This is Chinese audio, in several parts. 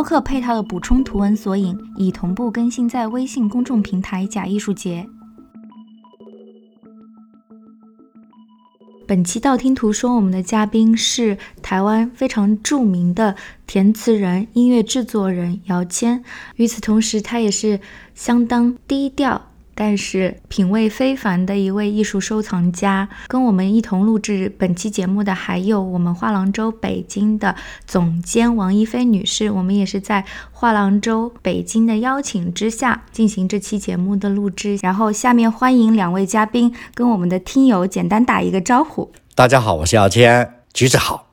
播客配套的补充图文索引已同步更新在微信公众平台“假艺术节”。本期道听途说，我们的嘉宾是台湾非常著名的填词人、音乐制作人姚谦。与此同时，他也是相当低调。但是品味非凡的一位艺术收藏家，跟我们一同录制本期节目的还有我们画廊周北京的总监王一飞女士。我们也是在画廊周北京的邀请之下进行这期节目的录制。然后下面欢迎两位嘉宾跟我们的听友简单打一个招呼。大家好，我是姚谦，橘子好，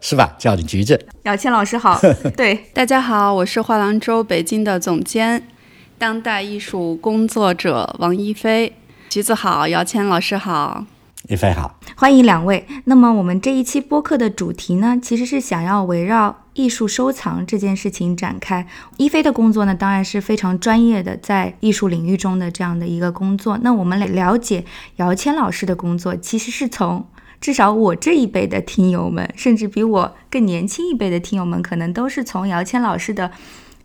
是吧？叫你橘子。姚谦老师好。对，大家好，我是画廊周北京的总监。当代艺术工作者王一飞，橘子好，姚谦老师好，一飞好，欢迎两位。那么我们这一期播客的主题呢，其实是想要围绕艺术收藏这件事情展开。一飞的工作呢，当然是非常专业的，在艺术领域中的这样的一个工作。那我们来了解姚谦老师的工作，其实是从至少我这一辈的听友们，甚至比我更年轻一辈的听友们，可能都是从姚谦老师的。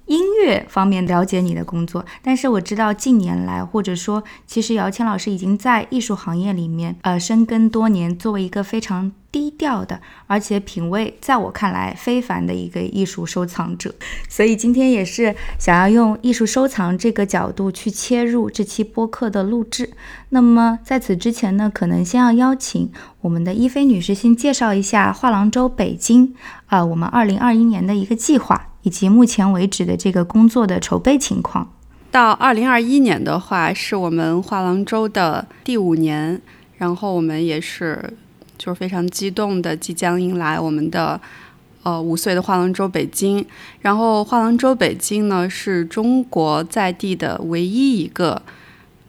音乐方面了解你的工作，但是我知道近年来，或者说，其实姚谦老师已经在艺术行业里面，呃，深耕多年，作为一个非常低调的，而且品味在我看来非凡的一个艺术收藏者。所以今天也是想要用艺术收藏这个角度去切入这期播客的录制。那么在此之前呢，可能先要邀请我们的一菲女士先介绍一下画廊周北京啊，我们二零二一年的一个计划。以及目前为止的这个工作的筹备情况，到二零二一年的话，是我们画廊周的第五年，然后我们也是就是非常激动的，即将迎来我们的呃五岁的画廊周北京。然后画廊周北京呢，是中国在地的唯一一个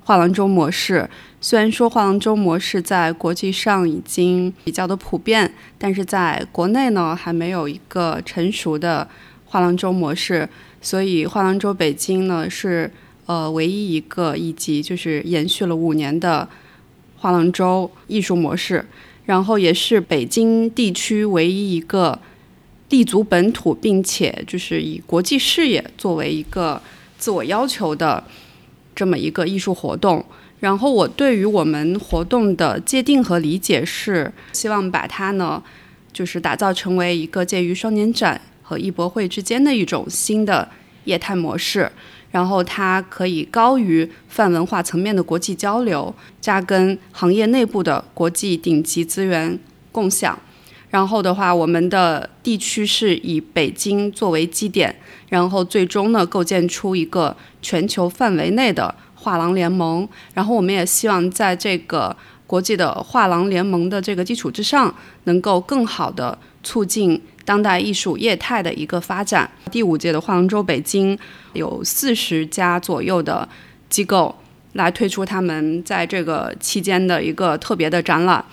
画廊周模式。虽然说画廊周模式在国际上已经比较的普遍，但是在国内呢，还没有一个成熟的。画廊周模式，所以画廊周北京呢是呃唯一一个以及就是延续了五年的画廊周艺术模式，然后也是北京地区唯一一个立足本土并且就是以国际视野作为一个自我要求的这么一个艺术活动。然后我对于我们活动的界定和理解是，希望把它呢就是打造成为一个介于双年展。和艺博会之间的一种新的业态模式，然后它可以高于泛文化层面的国际交流，扎根行业内部的国际顶级资源共享。然后的话，我们的地区是以北京作为基点，然后最终呢构建出一个全球范围内的画廊联盟。然后我们也希望在这个国际的画廊联盟的这个基础之上，能够更好的促进。当代艺术业态的一个发展。第五届的画廊周北京有四十家左右的机构来推出他们在这个期间的一个特别的展览。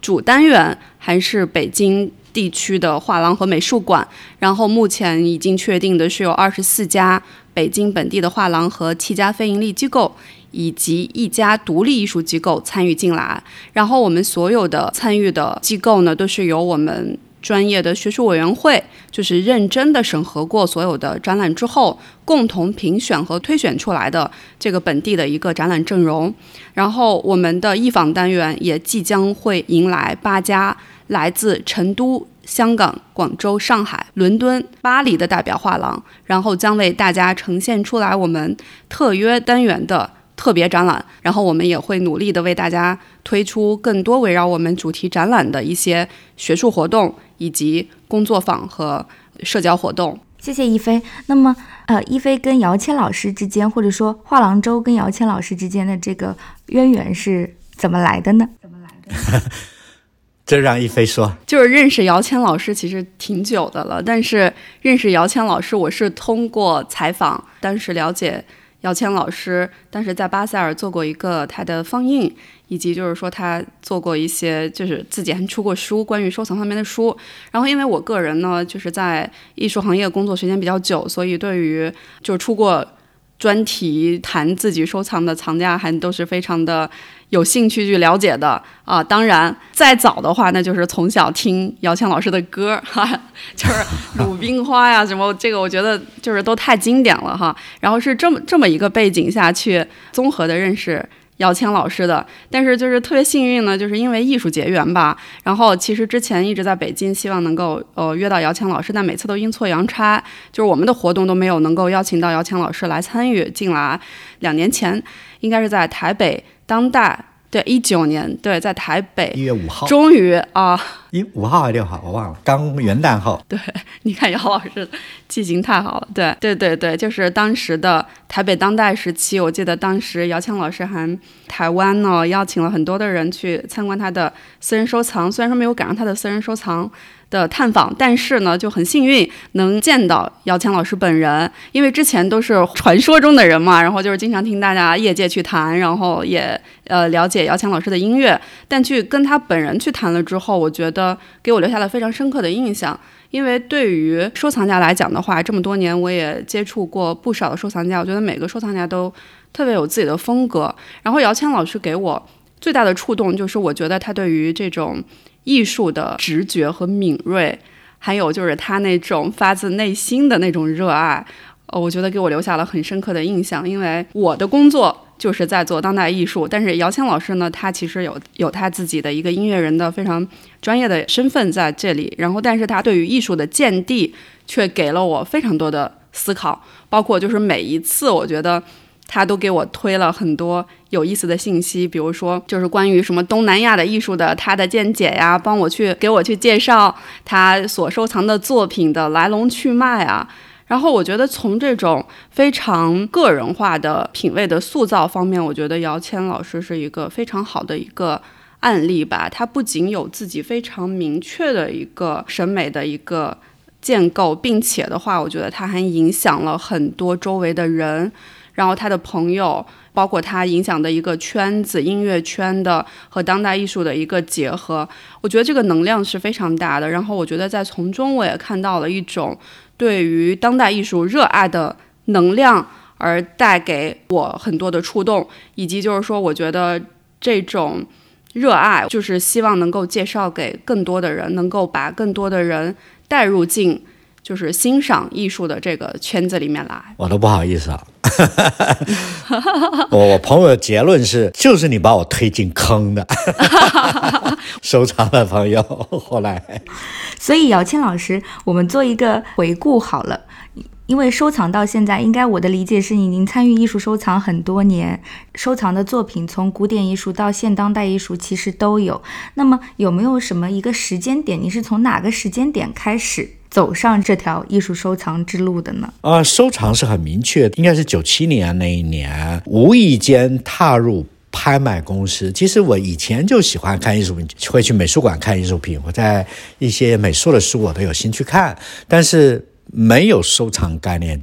主单元还是北京地区的画廊和美术馆。然后目前已经确定的是有二十四家北京本地的画廊和七家非盈利机构以及一家独立艺术机构参与进来。然后我们所有的参与的机构呢，都是由我们。专业的学术委员会就是认真的审核过所有的展览之后，共同评选和推选出来的这个本地的一个展览阵容。然后我们的艺坊单元也即将会迎来八家来自成都、香港、广州、上海、伦敦、巴黎的代表画廊，然后将为大家呈现出来我们特约单元的。特别展览，然后我们也会努力的为大家推出更多围绕我们主题展览的一些学术活动，以及工作坊和社交活动。谢谢一飞。那么，呃，一飞跟姚谦老师之间，或者说画廊周跟姚谦老师之间的这个渊源是怎么来的呢？怎么来的？这让一飞说，就是认识姚谦老师其实挺久的了，但是认识姚谦老师，我是通过采访，当时了解姚谦老师，当时在巴塞尔做过一个他的放映，以及就是说他做过一些，就是自己还出过书，关于收藏方面的书。然后因为我个人呢，就是在艺术行业工作时间比较久，所以对于就是出过专题谈自己收藏的藏家，还都是非常的。有兴趣去了解的啊，当然再早的话，那就是从小听姚谦老师的歌，哈，就是《鲁冰花》呀什么，这个我觉得就是都太经典了哈。然后是这么这么一个背景下去综合的认识。姚谦老师的，但是就是特别幸运呢，就是因为艺术结缘吧。然后其实之前一直在北京，希望能够呃约到姚谦老师，但每次都阴错阳差，就是我们的活动都没有能够邀请到姚谦老师来参与进来。两年前应该是在台北当代。对，一九年，对，在台北，一月五号，终于啊，一五号还是六号，我忘了，刚元旦后。对，你看姚老师记性太好了。对，对，对，对，就是当时的台北当代时期，我记得当时姚谦老师还台湾呢，邀请了很多的人去参观他的私人收藏，虽然说没有赶上他的私人收藏。的探访，但是呢，就很幸运能见到姚谦老师本人，因为之前都是传说中的人嘛，然后就是经常听大家业界去谈，然后也呃了解姚谦老师的音乐，但去跟他本人去谈了之后，我觉得给我留下了非常深刻的印象。因为对于收藏家来讲的话，这么多年我也接触过不少的收藏家，我觉得每个收藏家都特别有自己的风格。然后姚谦老师给我最大的触动，就是我觉得他对于这种。艺术的直觉和敏锐，还有就是他那种发自内心的那种热爱，呃，我觉得给我留下了很深刻的印象。因为我的工作就是在做当代艺术，但是姚谦老师呢，他其实有有他自己的一个音乐人的非常专业的身份在这里。然后，但是他对于艺术的见地却给了我非常多的思考，包括就是每一次，我觉得。他都给我推了很多有意思的信息，比如说就是关于什么东南亚的艺术的他的见解呀，帮我去给我去介绍他所收藏的作品的来龙去脉啊。然后我觉得从这种非常个人化的品味的塑造方面，我觉得姚谦老师是一个非常好的一个案例吧。他不仅有自己非常明确的一个审美的一个建构，并且的话，我觉得他还影响了很多周围的人。然后他的朋友，包括他影响的一个圈子，音乐圈的和当代艺术的一个结合，我觉得这个能量是非常大的。然后我觉得在从中我也看到了一种对于当代艺术热爱的能量，而带给我很多的触动，以及就是说，我觉得这种热爱就是希望能够介绍给更多的人，能够把更多的人带入进。就是欣赏艺术的这个圈子里面来，我都不好意思啊。我我朋友的结论是，就是你把我推进坑的。收藏的朋友，后来，所以姚谦老师，我们做一个回顾好了。因为收藏到现在，应该我的理解是你已经参与艺术收藏很多年，收藏的作品从古典艺术到现当代艺术其实都有。那么有没有什么一个时间点？你是从哪个时间点开始走上这条艺术收藏之路的呢？啊，收藏是很明确，应该是九七年那一年，无意间踏入拍卖公司。其实我以前就喜欢看艺术品，会去美术馆看艺术品，我在一些美术的书我都有兴趣看，但是。没有收藏概念，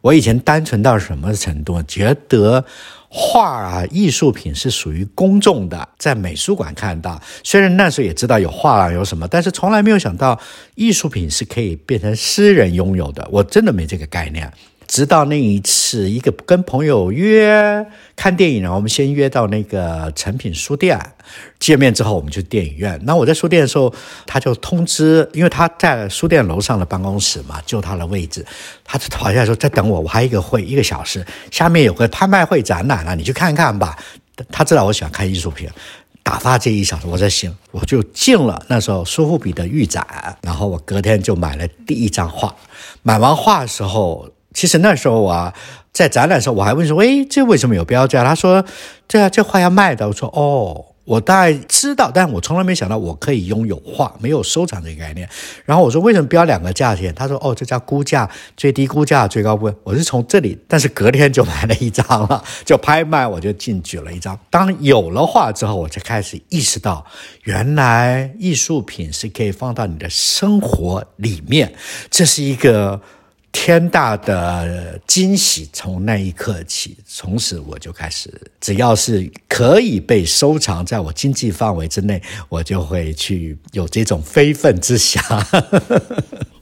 我以前单纯到什么程度？觉得画啊、艺术品是属于公众的，在美术馆看到。虽然那时候也知道有画廊有什么，但是从来没有想到艺术品是可以变成私人拥有的。我真的没这个概念。直到那一次，一个跟朋友约看电影，然后我们先约到那个诚品书店见面之后，我们去电影院。那我在书店的时候，他就通知，因为他在书店楼上的办公室嘛，就他的位置，他就跑下来说：“在等我，我还有一个会，一个小时，下面有个拍卖会展览了，你去看看吧。”他知道我喜欢看艺术品，打发这一小时，我在行，我就进了那时候苏富比的预展，然后我隔天就买了第一张画。买完画的时候。其实那时候啊，在展览的时候，我还问说：“哎，这为什么有标价？”他说：“这这画要卖的。”我说：“哦，我大概知道，但我从来没想到我可以拥有画，没有收藏这个概念。然后我说为什么标两个价钱？他说哦，这叫估价，最低估价，最高部分。我是从这里，但是隔天就买了一张了，就拍卖，我就进举了一张。当有了画之后，我才开始意识到，原来艺术品是可以放到你的生活里面，这是一个。天大的惊喜！从那一刻起，从此我就开始，只要是可以被收藏在我经济范围之内，我就会去有这种非分之想。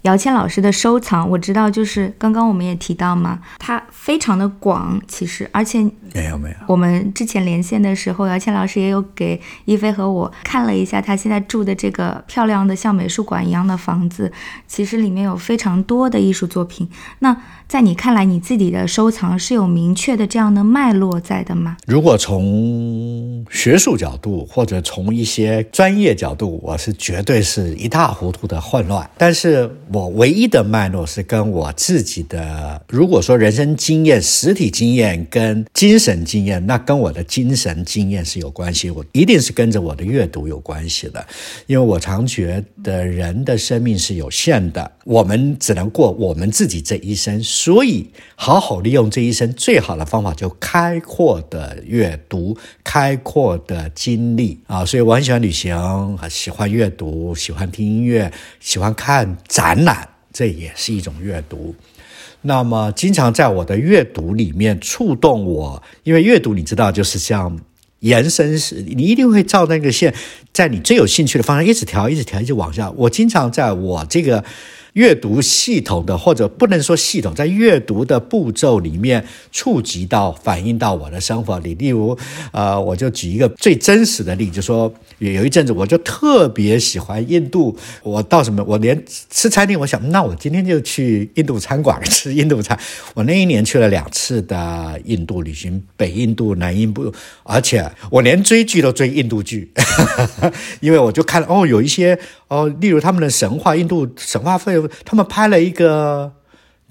姚谦老师的收藏，我知道，就是刚刚我们也提到嘛，他非常的广，其实，而且没有没有，我们之前连线的时候，姚谦老师也有给一菲和我看了一下他现在住的这个漂亮的像美术馆一样的房子，其实里面有非常多的艺术作品。那在你看来，你自己的收藏是有明确的这样的脉络在的吗？如果从学术角度，或者从一些专业角度，我是绝对是一塌糊涂的混乱，但是。我唯一的脉络是跟我自己的，如果说人生经验、实体经验跟精神经验，那跟我的精神经验是有关系。我一定是跟着我的阅读有关系的，因为我常觉得人的生命是有限的，我们只能过我们自己这一生，所以好好利用这一生，最好的方法就开阔的阅读、开阔的经历啊。所以我很喜欢旅行，喜欢阅读，喜欢听音乐，喜欢看展。览，这也是一种阅读。那么，经常在我的阅读里面触动我，因为阅读你知道，就是像延伸式，你一定会照那个线，在你最有兴趣的方向一直调，一直调，一直往下。我经常在我这个。阅读系统的，或者不能说系统，在阅读的步骤里面触及到、反映到我的生活里。例如，呃，我就举一个最真实的例子，就说有一阵子我就特别喜欢印度，我到什么，我连吃餐厅，我想那我今天就去印度餐馆吃印度餐。我那一年去了两次的印度旅行，北印度、南印度，而且我连追剧都追印度剧，因为我就看哦，有一些哦，例如他们的神话，印度神话费他们拍了一个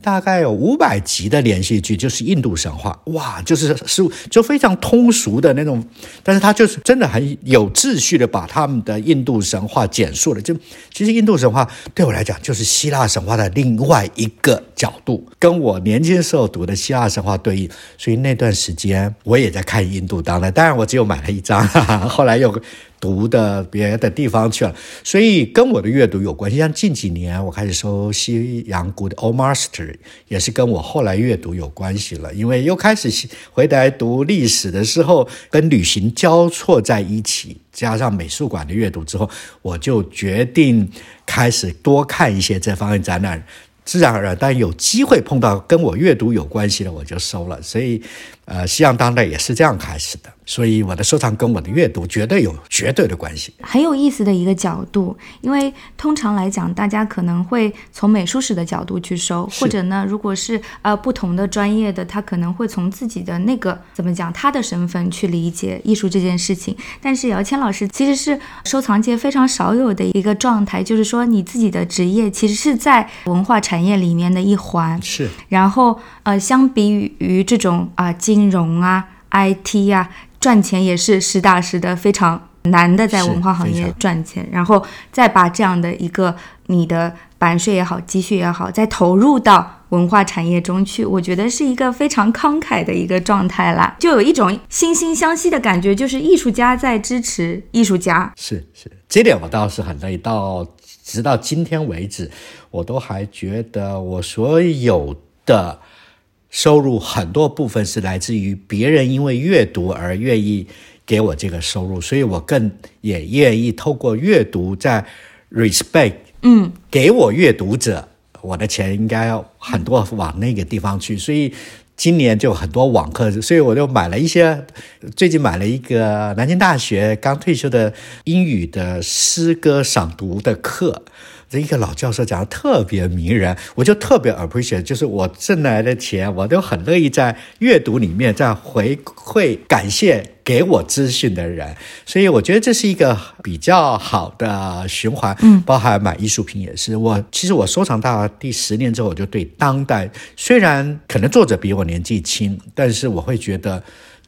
大概有五百集的连续剧，就是印度神话，哇，就是是就非常通俗的那种，但是他就是真的很有秩序的把他们的印度神话简述了。就其实印度神话对我来讲就是希腊神话的另外一个角度，跟我年轻时候读的希腊神话对应，所以那段时间我也在看印度当代，当然我只有买了一张，后来又。读的别的地方去了，所以跟我的阅读有关系。像近几年我开始收西洋古的 Old Master，也是跟我后来阅读有关系了。因为又开始回来读历史的时候，跟旅行交错在一起，加上美术馆的阅读之后，我就决定开始多看一些这方面展览。自然而然，但有机会碰到跟我阅读有关系的，我就收了。所以，呃，西洋当代也是这样开始的。所以我的收藏跟我的阅读绝对有绝对的关系。很有意思的一个角度，因为通常来讲，大家可能会从美术史的角度去收，或者呢，如果是呃不同的专业的，他可能会从自己的那个怎么讲他的身份去理解艺术这件事情。但是姚谦老师其实是收藏界非常少有的一个状态，就是说你自己的职业其实是在文化产业里面的一环。是。然后呃，相比于这种啊金融啊 IT 呀。赚钱也是实打实的，非常难的，在文化行业赚钱，然后再把这样的一个你的版税也好，积蓄也好，再投入到文化产业中去，我觉得是一个非常慷慨的一个状态啦，就有一种惺惺相惜的感觉，就是艺术家在支持艺术家。是是，这点我倒是很乐意。到直到今天为止，我都还觉得我所有的。收入很多部分是来自于别人因为阅读而愿意给我这个收入，所以我更也愿意透过阅读在 respect，嗯，给我阅读者，我的钱应该很多往那个地方去，所以今年就很多网课，所以我就买了一些，最近买了一个南京大学刚退休的英语的诗歌赏读的课。这一个老教授讲的特别迷人，我就特别 appreciate，就是我挣来的钱，我都很乐意在阅读里面再回馈感谢给我资讯的人，所以我觉得这是一个比较好的循环。嗯，包含买艺术品也是。我其实我收藏到第十年之后，我就对当代，虽然可能作者比我年纪轻，但是我会觉得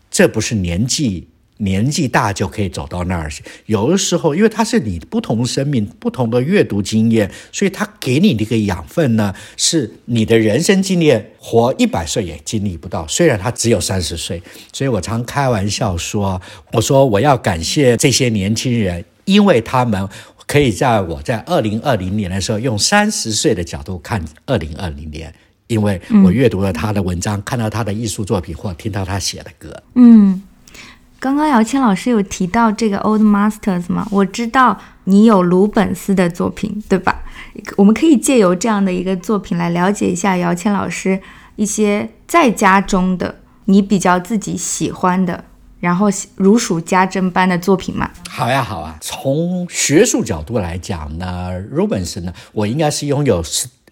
这不是年纪。年纪大就可以走到那儿去。有的时候，因为它是你不同生命、不同的阅读经验，所以它给你的一个养分呢，是你的人生经验，活一百岁也经历不到。虽然他只有三十岁，所以我常开玩笑说：“我说我要感谢这些年轻人，因为他们可以在我在二零二零年的时候，用三十岁的角度看二零二零年。”因为我阅读了他的文章，看到他的艺术作品，或听到他写的歌。嗯，刚刚姚谦老师有提到这个 Old Masters 吗？我知道你有鲁本斯的作品，对吧？我们可以借由这样的一个作品来了解一下姚谦老师一些在家中的你比较自己喜欢的，然后如数家珍般的作品吗？好呀，好啊。从学术角度来讲呢，Rubens 呢，我应该是拥有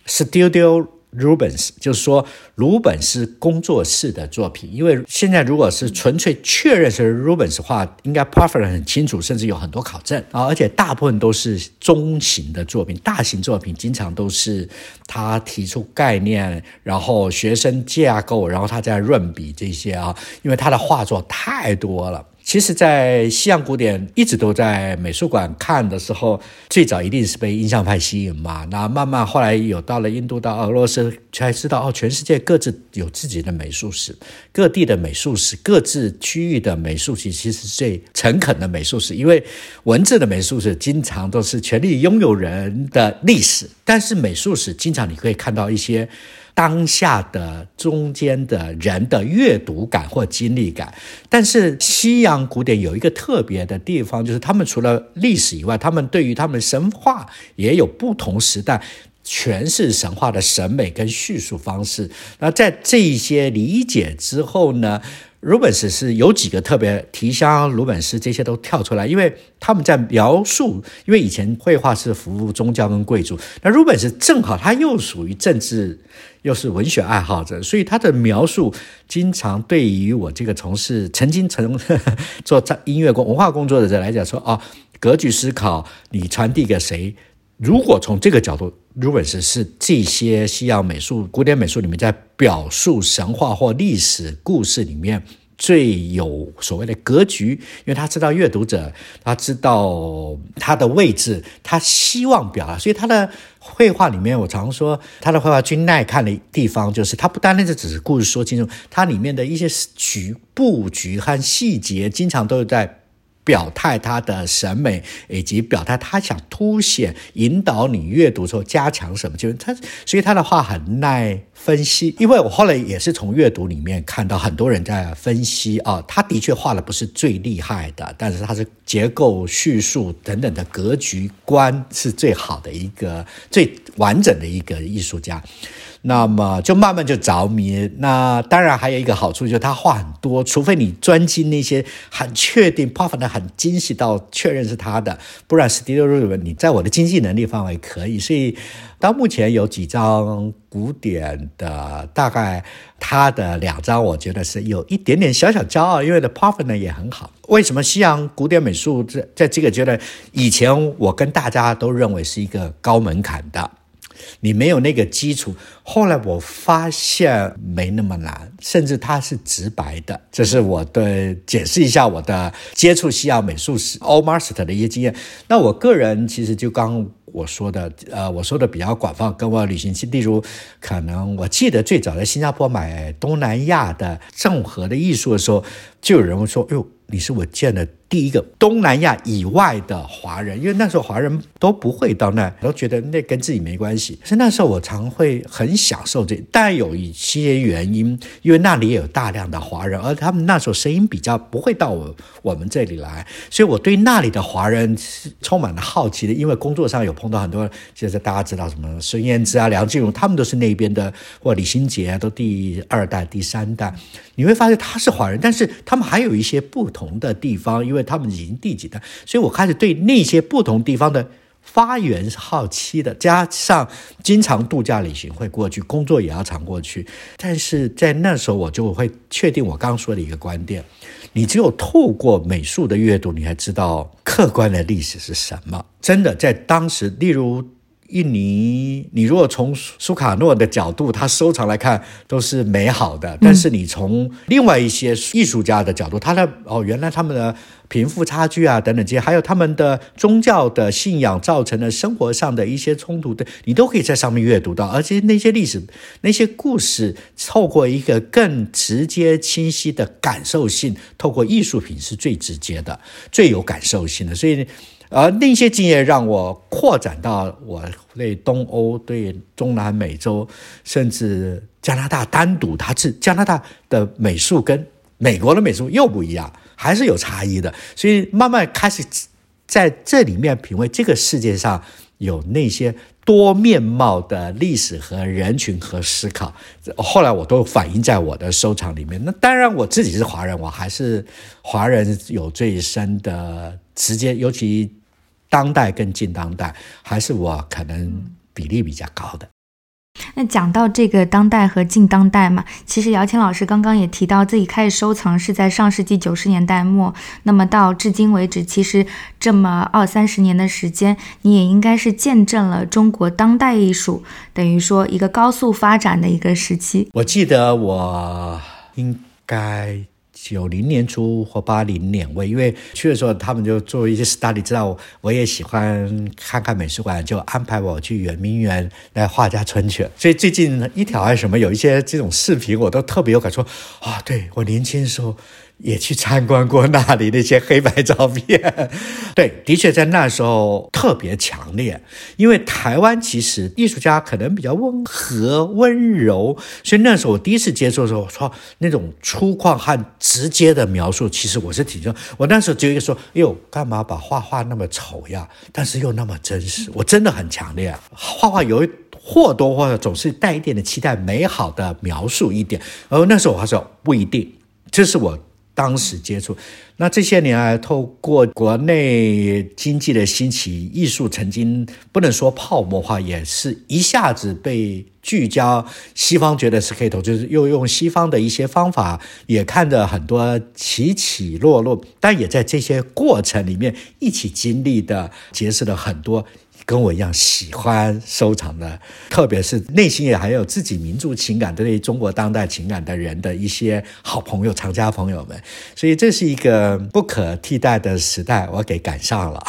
Studio。Rubens 就是说鲁本斯工作室的作品，因为现在如果是纯粹确认是 Rubens 的话，应该 p r e f e r 很清楚，甚至有很多考证啊，而且大部分都是中型的作品，大型作品经常都是他提出概念，然后学生架构，然后他再润笔这些啊，因为他的画作太多了。其实，在西洋古典一直都在美术馆看的时候，最早一定是被印象派吸引嘛。那慢慢后来有到了印度、到俄罗斯，才知道哦，全世界各自有自己的美术史，各地的美术史，各自区域的美术史，其实最诚恳的美术史。因为文字的美术史经常都是权力拥有人的历史，但是美术史经常你可以看到一些。当下的中间的人的阅读感或经历感，但是西洋古典有一个特别的地方，就是他们除了历史以外，他们对于他们神话也有不同时代诠释神话的审美跟叙述方式。那在这一些理解之后呢？鲁本斯是有几个特别提香，鲁本斯这些都跳出来，因为他们在描述，因为以前绘画是服务宗教跟贵族，那鲁本斯正好他又属于政治，又是文学爱好者，所以他的描述经常对于我这个从事曾经曾 做音乐工文化工作者来讲说，哦，格局思考，你传递给谁？如果从这个角度，如果是是这些西洋美术、古典美术里面在表述神话或历史故事里面最有所谓的格局，因为他知道阅读者，他知道他的位置，他希望表达，所以他的绘画里面，我常说他的绘画最耐看的地方，就是他不单单是只是故事说清楚，他里面的一些局布局和细节，经常都是在。表态他的审美，以及表态他想凸显、引导你阅读时候加强什么，就是他，所以他的话很耐分析。因为我后来也是从阅读里面看到很多人在分析啊，他的确画的不是最厉害的，但是他是结构、叙述等等的格局观是最好的一个、最完整的一个艺术家。那么就慢慢就着迷。那当然还有一个好处就是他话很多，除非你专精那些很确定、p e r f e c t 很精细到确认是他的，不然 Studio r o 你在我的经济能力范围可以。所以到目前有几张古典的，大概他的两张，我觉得是有一点点小小骄傲，因为的 p e r f e c t 呢也很好。为什么西洋古典美术在在这个觉得以前我跟大家都认为是一个高门槛的？你没有那个基础，后来我发现没那么难，甚至它是直白的。这是我的解释一下我的接触西洋美术史 Old Master 的一些经验。那我个人其实就刚我说的，呃，我说的比较广泛，跟我旅行期，例如可能我记得最早在新加坡买东南亚的郑和的艺术的时候，就有人会说：“哟。”你是我见的第一个东南亚以外的华人，因为那时候华人都不会到那，都觉得那跟自己没关系。可是那时候我常会很享受这，但有一些原因，因为那里也有大量的华人，而他们那时候声音比较不会到我我们这里来，所以我对那里的华人是充满了好奇的。因为工作上有碰到很多，就是大家知道什么孙燕姿啊、梁静茹，他们都是那边的，或李心洁啊，都第二代、第三代。你会发现他是华人，但是他们还有一些不同的地方，因为他们已经第几代，所以我开始对那些不同地方的发源是好奇的。加上经常度假旅行会过去，工作也要常过去，但是在那时候我就会确定我刚说的一个观点：你只有透过美术的阅读，你才知道客观的历史是什么。真的在当时，例如。印尼，你如果从苏卡诺的角度，他收藏来看都是美好的，但是你从另外一些艺术家的角度，他的哦，原来他们的贫富差距啊等等这些，还有他们的宗教的信仰造成的生活上的一些冲突的，你都可以在上面阅读到，而且那些历史、那些故事，透过一个更直接、清晰的感受性，透过艺术品是最直接的、最有感受性的，所以。而那些经验让我扩展到我对东欧、对中南美洲，甚至加拿大单独，它是加拿大的美术跟美国的美术又不一样，还是有差异的。所以慢慢开始在这里面品味这个世界上有那些多面貌的历史和人群和思考。后来我都反映在我的收藏里面。那当然我自己是华人，我还是华人有最深的。直接，尤其当代跟近当代，还是我可能比例比较高的。那讲到这个当代和近当代嘛，其实姚谦老师刚刚也提到自己开始收藏是在上世纪九十年代末，那么到至今为止，其实这么二三十年的时间，你也应该是见证了中国当代艺术等于说一个高速发展的一个时期。我记得我应该。九零年初或八零年尾，因为去的时候他们就做一些 study，知道我也喜欢看看美术馆，就安排我去圆明园来画家村去。所以最近一条还是什么，有一些这种视频，我都特别有感触啊！对我年轻的时候。也去参观过那里那些黑白照片，对，的确在那时候特别强烈。因为台湾其实艺术家可能比较温和温柔，所以那时候我第一次接触的时候，我说那种粗犷和直接的描述，其实我是挺就我那时候只有一个说，哎呦，干嘛把画画那么丑呀？但是又那么真实，我真的很强烈。画画有或多或少总是带一点的期待，美好的描述一点。而那时候我还说不一定，这是我。当时接触，那这些年来，透过国内经济的兴起，艺术曾经不能说泡沫化，也是一下子被聚焦。西方觉得是可以投，就是又用西方的一些方法，也看着很多起起落落，但也在这些过程里面一起经历的，结识了很多。跟我一样喜欢收藏的，特别是内心也还有自己民族情感、对中国当代情感的人的一些好朋友、藏家朋友们，所以这是一个不可替代的时代，我给赶上了。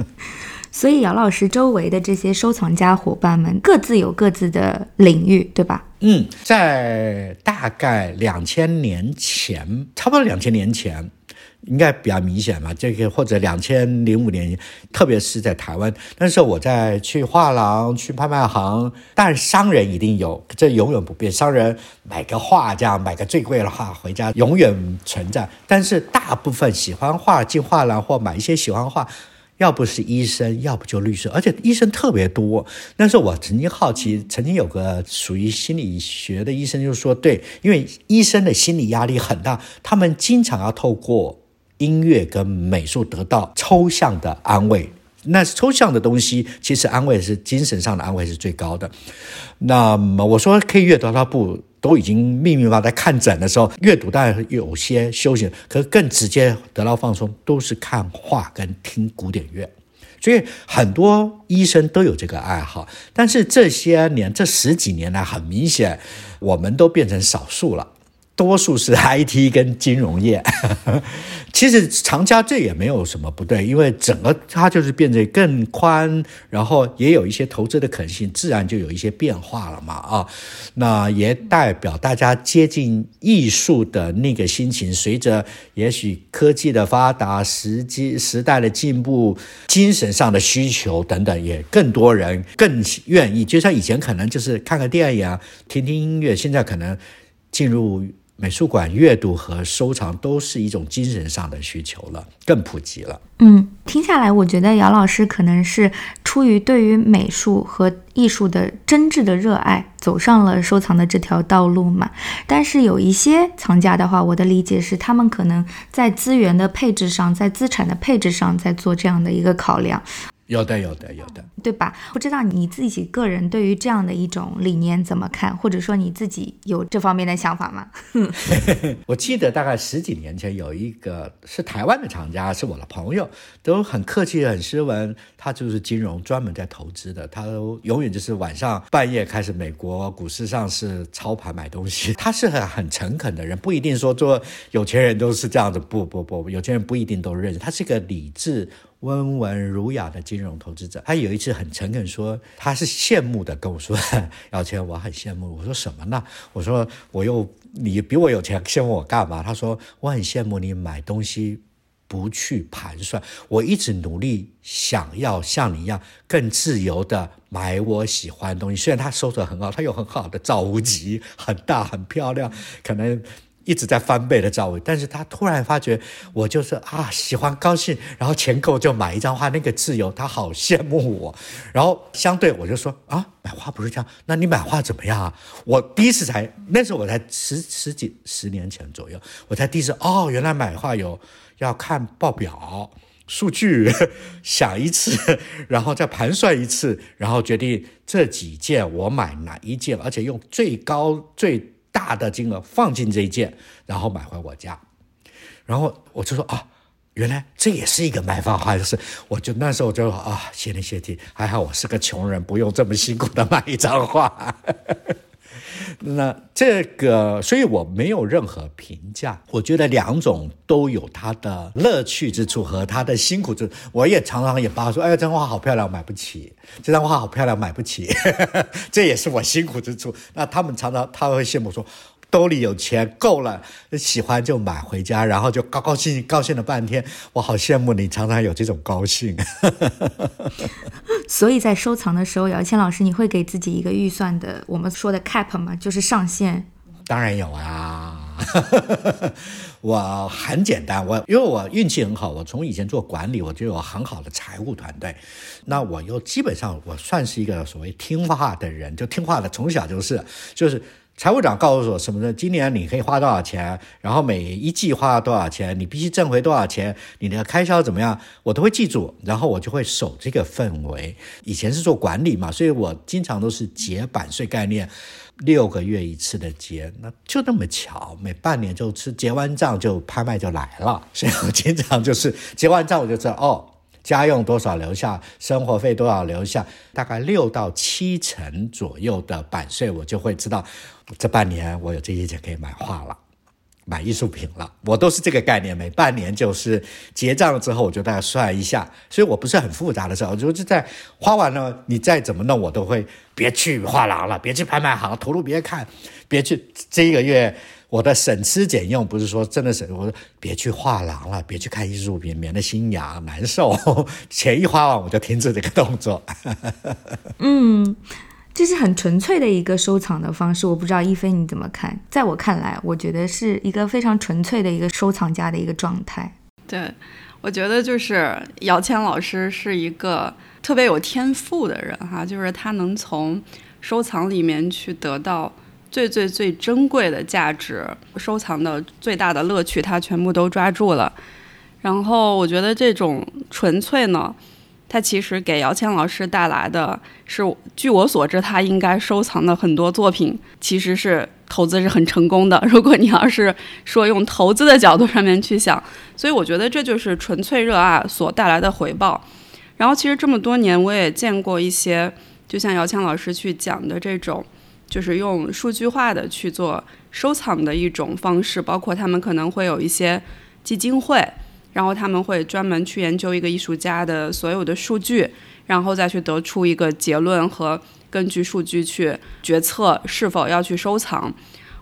所以姚老师周围的这些收藏家伙伴们，各自有各自的领域，对吧？嗯，在大概两千年前，差不多两千年前。应该比较明显嘛，这个或者两千零五年，特别是在台湾，那时候我在去画廊、去拍卖行，但商人一定有，这永远不变。商人买个画，这样买个最贵的画回家，永远存在。但是大部分喜欢画进画廊或买一些喜欢画，要不是医生，要不就律师，而且医生特别多。那时候我曾经好奇，曾经有个属于心理学的医生就说，对，因为医生的心理压力很大，他们经常要透过。音乐跟美术得到抽象的安慰，那抽象的东西其实安慰是精神上的安慰是最高的。那么我说可以阅读，他不都已经密密麻麻在看诊的时候，阅读当然有些休息，可是更直接得到放松都是看画跟听古典乐。所以很多医生都有这个爱好，但是这些年这十几年来，很明显我们都变成少数了。多数是 IT 跟金融业，其实藏家这也没有什么不对，因为整个它就是变得更宽，然后也有一些投资的可能性，自然就有一些变化了嘛啊，那也代表大家接近艺术的那个心情，随着也许科技的发达、时机时代的进步、精神上的需求等等，也更多人更愿意，就像以前可能就是看个电影、听听音乐，现在可能进入。美术馆阅读和收藏都是一种精神上的需求了，更普及了。嗯，听下来，我觉得姚老师可能是出于对于美术和艺术的真挚的热爱，走上了收藏的这条道路嘛。但是有一些藏家的话，我的理解是，他们可能在资源的配置上，在资产的配置上，在做这样的一个考量。有的，有的，有的，对吧？不知道你自己个人对于这样的一种理念怎么看，或者说你自己有这方面的想法吗？我记得大概十几年前有一个是台湾的厂家，是我的朋友，都很客气、很斯文。他就是金融专门在投资的，他永远就是晚上半夜开始美国股市上是操盘买东西。他是很很诚恳的人，不一定说做有钱人都是这样子，不不不，有钱人不一定都认识。他是一个理智。温文儒雅的金融投资者，他有一次很诚恳说，他是羡慕的跟我说：“姚谦，我很羡慕。”我说：“什么呢？”我说：“我又你比我有钱，羡慕我干嘛？”他说：“我很羡慕你买东西不去盘算，我一直努力想要像你一样更自由的买我喜欢的东西。虽然他收的很好，他有很好的造物集，很大很漂亮，可能。”一直在翻倍的照位，但是他突然发觉我就是啊喜欢高兴，然后钱够就买一张画，那个自由，他好羡慕我。然后相对我就说啊买画不是这样，那你买画怎么样啊？我第一次才那时候我才十十几十年前左右，我才第一次哦原来买画有要看报表数据，想一次，然后再盘算一次，然后决定这几件我买哪一件，而且用最高最。大的金额放进这一件，然后买回我家，然后我就说啊，原来这也是一个买方画的事，我就那时候就啊，谢天谢地，还好我是个穷人，不用这么辛苦的买一张画。那这个，所以我没有任何评价。我觉得两种都有它的乐趣之处和它的辛苦之处。我也常常也扒说：“哎，这张画好漂亮，买不起；这张画好漂亮，买不起。”这也是我辛苦之处。那他们常常他会羡慕说。兜里有钱够了，喜欢就买回家，然后就高高兴兴高兴了半天。我好羡慕你，常常有这种高兴。所以在收藏的时候，姚谦老师，你会给自己一个预算的，我们说的 cap 吗？就是上限。当然有啊，我很简单，我因为我运气很好，我从以前做管理，我就有很好的财务团队。那我又基本上我算是一个所谓听话的人，就听话的，从小就是，就是。财务长告诉我什么呢？今年你可以花多少钱？然后每一季花多少钱？你必须挣回多少钱？你的开销怎么样？我都会记住，然后我就会守这个氛围。以前是做管理嘛，所以我经常都是结版税概念，六个月一次的结，那就那么巧，每半年就吃结完账就拍卖就来了。所以我经常就是结完账我就知道哦。家用多少留下，生活费多少留下，大概六到七成左右的版税，我就会知道，这半年我有这些钱可以买画了，买艺术品了。我都是这个概念，每半年就是结账了之后，我就大概算一下。所以我不是很复杂的时候，就是在花完了，你再怎么弄，我都会别去画廊了，别去拍卖行，投入别看，别去这一个月。我的省吃俭用不是说真的省，我说别去画廊了，别去看艺术品，免得心痒难受。钱一花完，我就停止这个动作。嗯，这是很纯粹的一个收藏的方式，我不知道一菲你怎么看？在我看来，我觉得是一个非常纯粹的一个收藏家的一个状态。对，我觉得就是姚谦老师是一个特别有天赋的人哈，就是他能从收藏里面去得到。最最最珍贵的价值，收藏的最大的乐趣，他全部都抓住了。然后我觉得这种纯粹呢，他其实给姚谦老师带来的是，据我所知，他应该收藏的很多作品其实是投资是很成功的。如果你要是说用投资的角度上面去想，所以我觉得这就是纯粹热爱所带来的回报。然后其实这么多年，我也见过一些，就像姚谦老师去讲的这种。就是用数据化的去做收藏的一种方式，包括他们可能会有一些基金会，然后他们会专门去研究一个艺术家的所有的数据，然后再去得出一个结论和根据数据去决策是否要去收藏。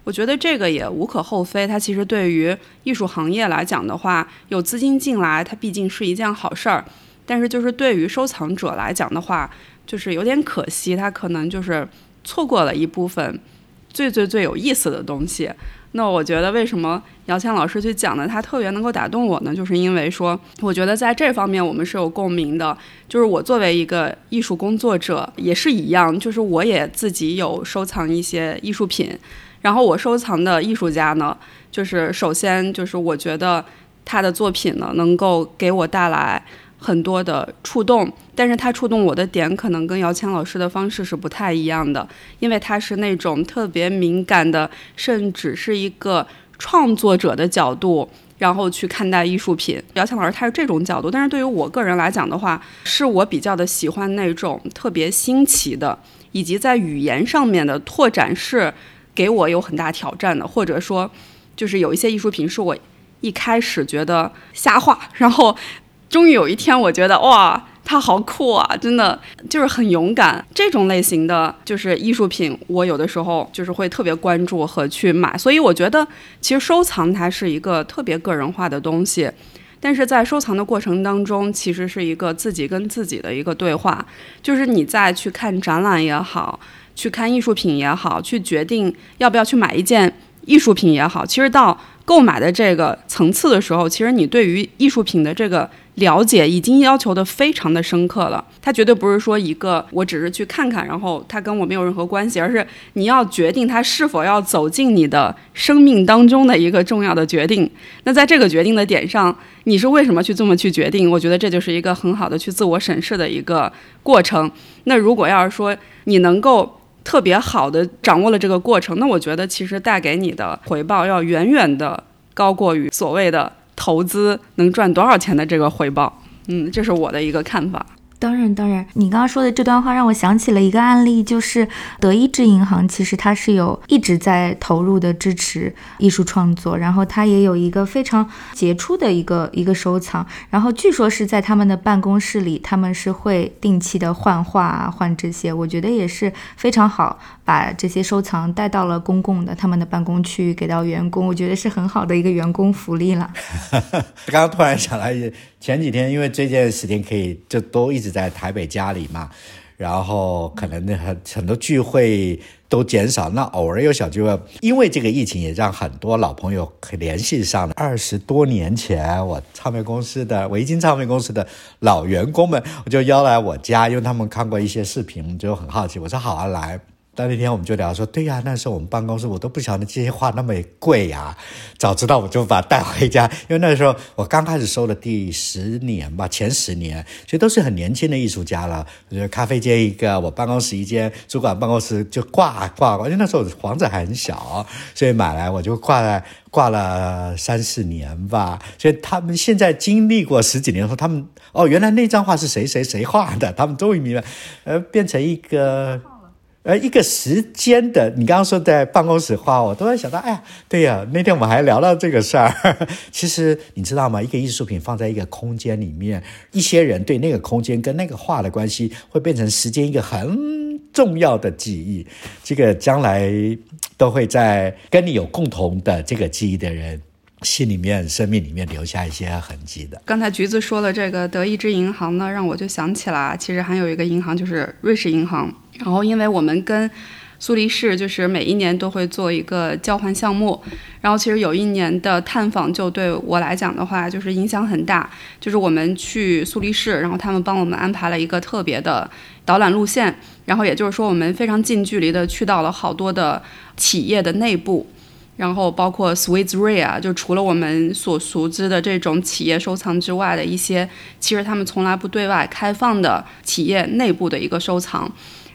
我觉得这个也无可厚非，它其实对于艺术行业来讲的话，有资金进来，它毕竟是一件好事儿。但是就是对于收藏者来讲的话，就是有点可惜，它可能就是。错过了一部分最最最有意思的东西。那我觉得，为什么姚谦老师去讲的他特别能够打动我呢？就是因为说，我觉得在这方面我们是有共鸣的。就是我作为一个艺术工作者，也是一样，就是我也自己有收藏一些艺术品。然后我收藏的艺术家呢，就是首先就是我觉得他的作品呢，能够给我带来很多的触动，但是他触动我的点可能跟姚谦老师的方式是不太一样的，因为他是那种特别敏感的，甚至是一个创作者的角度，然后去看待艺术品。姚谦老师他是这种角度，但是对于我个人来讲的话，是我比较的喜欢那种特别新奇的，以及在语言上面的拓展是给我有很大挑战的，或者说就是有一些艺术品是我一开始觉得瞎画，然后。终于有一天，我觉得哇，他好酷啊！真的就是很勇敢。这种类型的就是艺术品，我有的时候就是会特别关注和去买。所以我觉得，其实收藏它是一个特别个人化的东西，但是在收藏的过程当中，其实是一个自己跟自己的一个对话。就是你在去看展览也好，去看艺术品也好，去决定要不要去买一件艺术品也好，其实到购买的这个层次的时候，其实你对于艺术品的这个。了解已经要求的非常的深刻了，它绝对不是说一个我只是去看看，然后它跟我没有任何关系，而是你要决定它是否要走进你的生命当中的一个重要的决定。那在这个决定的点上，你是为什么去这么去决定？我觉得这就是一个很好的去自我审视的一个过程。那如果要是说你能够特别好的掌握了这个过程，那我觉得其实带给你的回报要远远的高过于所谓的。投资能赚多少钱的这个回报，嗯，这是我的一个看法。当然，当然，你刚刚说的这段话让我想起了一个案例，就是德意志银行，其实它是有一直在投入的支持艺术创作，然后它也有一个非常杰出的一个一个收藏，然后据说是在他们的办公室里，他们是会定期的换画啊，换这些，我觉得也是非常好，把这些收藏带到了公共的他们的办公区域，给到员工，我觉得是很好的一个员工福利了。刚刚突然想来，前几天因为这件事情可以就都一直。在台北家里嘛，然后可能那很很多聚会都减少，那偶尔有小聚会，因为这个疫情也让很多老朋友可联系上了。二十多年前，我唱片公司的维京唱片公司的老员工们，我就邀来我家，因为他们看过一些视频，就很好奇。我说好啊，来。但那天我们就聊说，对呀，那时候我们办公室我都不晓得这些画那么贵呀，早知道我就把它带回家。因为那时候我刚开始收的第十年吧，前十年其实都是很年轻的艺术家了。我觉得咖啡间一个，我办公室一间，主管办公室就挂挂挂，因为那时候房子还很小，所以买来我就挂了挂了三四年吧。所以他们现在经历过十几年后，他们哦，原来那张画是谁谁谁画的，他们终于明白，呃，变成一个。而一个时间的，你刚刚说在办公室画，我都会想到，哎呀，对呀，那天我们还聊到这个事儿。其实你知道吗？一个艺术品放在一个空间里面，一些人对那个空间跟那个画的关系，会变成时间一个很重要的记忆。这个将来都会在跟你有共同的这个记忆的人。心里面、生命里面留下一些痕迹的。刚才橘子说了这个德意志银行呢，让我就想起来，其实还有一个银行就是瑞士银行。然后，因为我们跟苏黎世就是每一年都会做一个交换项目，然后其实有一年的探访就对我来讲的话，就是影响很大。就是我们去苏黎世，然后他们帮我们安排了一个特别的导览路线，然后也就是说，我们非常近距离的去到了好多的企业的内部。然后包括 Swiss Re 啊，就除了我们所熟知的这种企业收藏之外的一些，其实他们从来不对外开放的企业内部的一个收藏。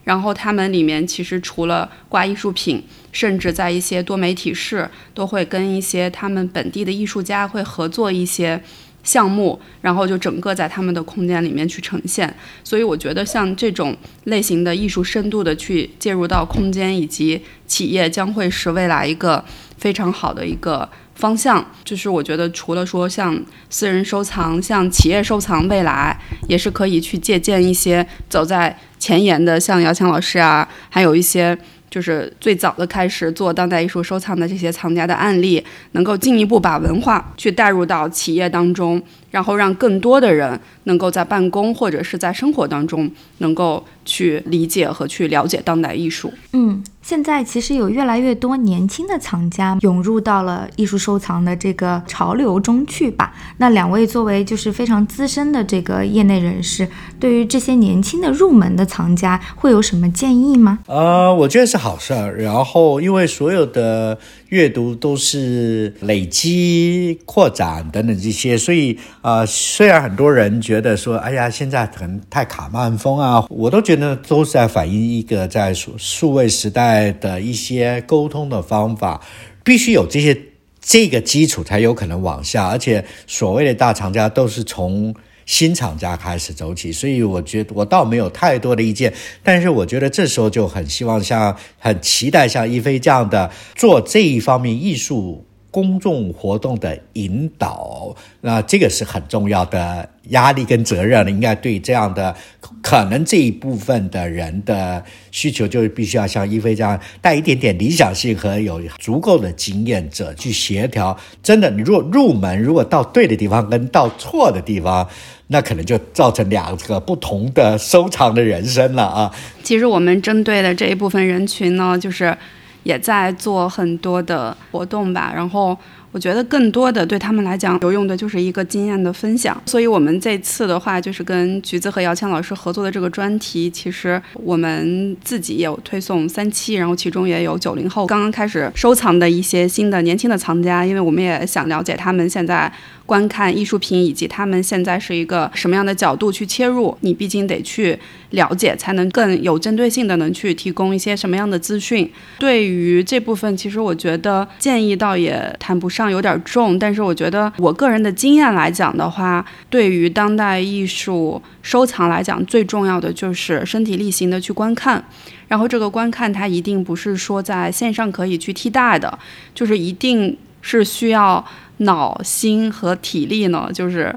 然后他们里面其实除了挂艺术品，甚至在一些多媒体室都会跟一些他们本地的艺术家会合作一些项目，然后就整个在他们的空间里面去呈现。所以我觉得像这种类型的艺术深度的去介入到空间以及企业，将会是未来一个。非常好的一个方向，就是我觉得除了说像私人收藏、像企业收藏，未来也是可以去借鉴一些走在前沿的，像姚强老师啊，还有一些就是最早的开始做当代艺术收藏的这些藏家的案例，能够进一步把文化去带入到企业当中，然后让更多的人能够在办公或者是在生活当中能够去理解和去了解当代艺术。嗯。现在其实有越来越多年轻的藏家涌入到了艺术收藏的这个潮流中去吧。那两位作为就是非常资深的这个业内人士，对于这些年轻的入门的藏家会有什么建议吗？呃，我觉得是好事儿。然后，因为所有的阅读都是累积、扩展等等这些，所以啊，虽然很多人觉得说，哎呀，现在可能太卡慢风啊，我都觉得都是在反映一个在数数位时代的一些沟通的方法，必须有这些这个基础才有可能往下，而且所谓的大厂家都是从。新厂家开始走起，所以我觉得我倒没有太多的意见，但是我觉得这时候就很希望像很期待像一菲这样的做这一方面艺术。公众活动的引导，那这个是很重要的压力跟责任应该对这样的可能这一部分的人的需求，就是必须要像一菲这样带一点点理想性和有足够的经验者去协调。真的，你如果入门，如果到对的地方跟到错的地方，那可能就造成两个不同的收藏的人生了啊。其实我们针对的这一部分人群呢，就是。也在做很多的活动吧，然后我觉得更多的对他们来讲有用的就是一个经验的分享。所以我们这次的话，就是跟橘子和姚谦老师合作的这个专题，其实我们自己也有推送三期，然后其中也有九零后刚刚开始收藏的一些新的年轻的藏家，因为我们也想了解他们现在。观看艺术品以及他们现在是一个什么样的角度去切入，你毕竟得去了解，才能更有针对性的能去提供一些什么样的资讯。对于这部分，其实我觉得建议倒也谈不上有点重，但是我觉得我个人的经验来讲的话，对于当代艺术收藏来讲，最重要的就是身体力行的去观看。然后这个观看它一定不是说在线上可以去替代的，就是一定是需要。脑心和体力呢，就是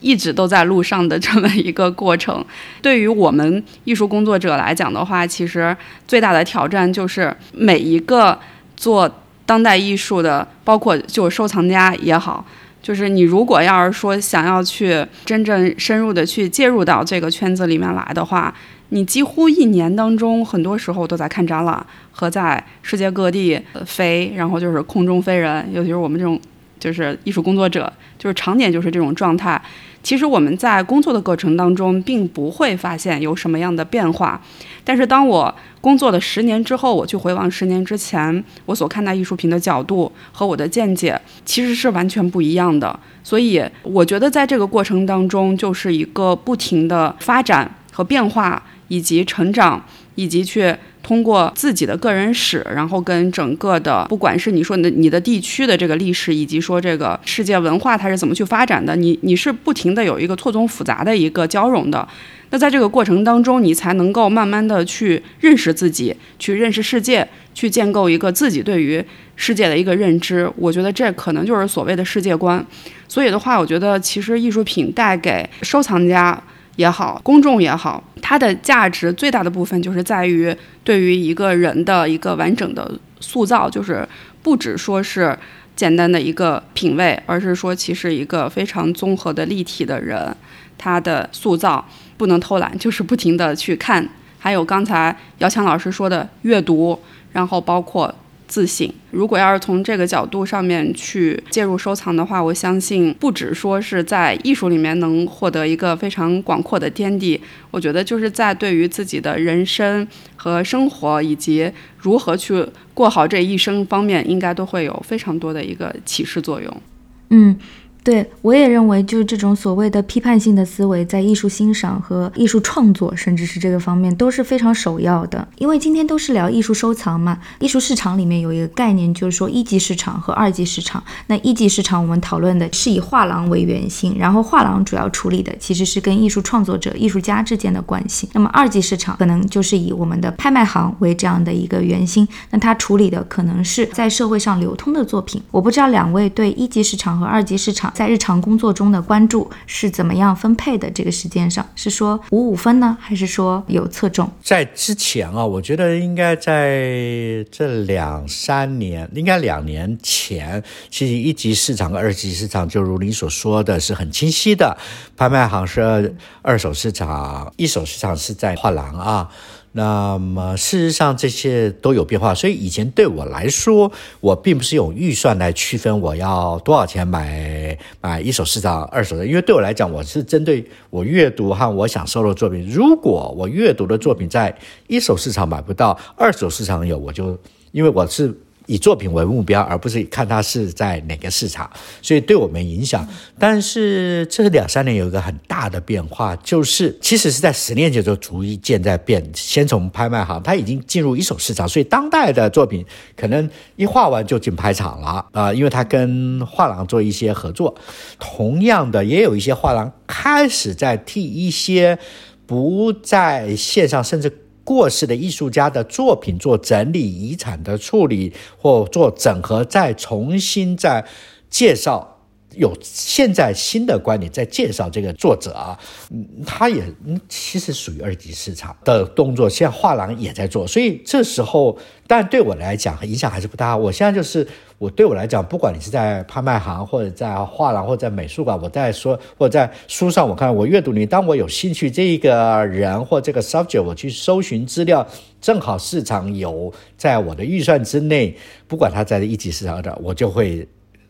一直都在路上的这么一个过程。对于我们艺术工作者来讲的话，其实最大的挑战就是每一个做当代艺术的，包括就收藏家也好，就是你如果要是说想要去真正深入的去介入到这个圈子里面来的话，你几乎一年当中很多时候都在看展览和在世界各地飞，然后就是空中飞人，尤其是我们这种。就是艺术工作者，就是常年就是这种状态。其实我们在工作的过程当中，并不会发现有什么样的变化。但是当我工作了十年之后，我去回望十年之前，我所看待艺术品的角度和我的见解，其实是完全不一样的。所以我觉得在这个过程当中，就是一个不停的发展和变化，以及成长，以及去。通过自己的个人史，然后跟整个的，不管是你说你的你的地区的这个历史，以及说这个世界文化它是怎么去发展的，你你是不停的有一个错综复杂的一个交融的。那在这个过程当中，你才能够慢慢的去认识自己，去认识世界，去建构一个自己对于世界的一个认知。我觉得这可能就是所谓的世界观。所以的话，我觉得其实艺术品带给收藏家。也好，公众也好，它的价值最大的部分就是在于对于一个人的一个完整的塑造，就是不只说是简单的一个品味，而是说其实一个非常综合的立体的人，他的塑造不能偷懒，就是不停的去看。还有刚才姚强老师说的阅读，然后包括。自信。如果要是从这个角度上面去介入收藏的话，我相信不止说是在艺术里面能获得一个非常广阔的天地，我觉得就是在对于自己的人生和生活以及如何去过好这一生方面，应该都会有非常多的一个启示作用。嗯。对，我也认为，就是这种所谓的批判性的思维，在艺术欣赏和艺术创作，甚至是这个方面，都是非常首要的。因为今天都是聊艺术收藏嘛，艺术市场里面有一个概念，就是说一级市场和二级市场。那一级市场，我们讨论的是以画廊为原型，然后画廊主要处理的其实是跟艺术创作者、艺术家之间的关系。那么二级市场可能就是以我们的拍卖行为这样的一个原型，那它处理的可能是在社会上流通的作品。我不知道两位对一级市场和二级市场。在日常工作中的关注是怎么样分配的？这个时间上是说五五分呢，还是说有侧重？在之前啊，我觉得应该在这两三年，应该两年前，其实一级市场和二级市场，就如你所说的是很清晰的。拍卖行是二手市场，一手市场是在画廊啊。那么事实上这些都有变化，所以以前对我来说，我并不是用预算来区分我要多少钱买买一手市场、二手的，因为对我来讲，我是针对我阅读和我想收的作品。如果我阅读的作品在一手市场买不到，二手市场有，我就因为我是。以作品为目标，而不是看它是在哪个市场，所以对我们影响。但是这两三年有一个很大的变化，就是其实是在十年前就逐一渐在变。先从拍卖行，它已经进入一手市场，所以当代的作品可能一画完就进拍场了啊，因为它跟画廊做一些合作。同样的，也有一些画廊开始在替一些不在线上，甚至。过世的艺术家的作品做整理、遗产的处理或做整合，再重新再介绍。有现在新的观点在介绍这个作者啊，嗯，他也其实属于二级市场的动作，现在画廊也在做，所以这时候，但对我来讲影响还是不大。我现在就是我对我来讲，不管你是在拍卖行或者在画廊或者在美术馆，我在说或者在书上，我看我阅读你，当我有兴趣这一个人或这个 subject，我去搜寻资料，正好市场有在我的预算之内，不管他在一级市场的，我就会。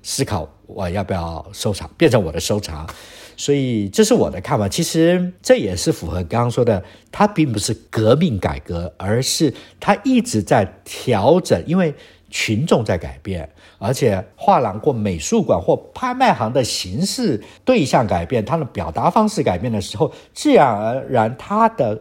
思考我要不要收藏，变成我的收藏，所以这是我的看法。其实这也是符合刚刚说的，它并不是革命改革，而是它一直在调整，因为群众在改变，而且画廊或美术馆或拍卖行的形式对象改变，它的表达方式改变的时候，自然而然它的。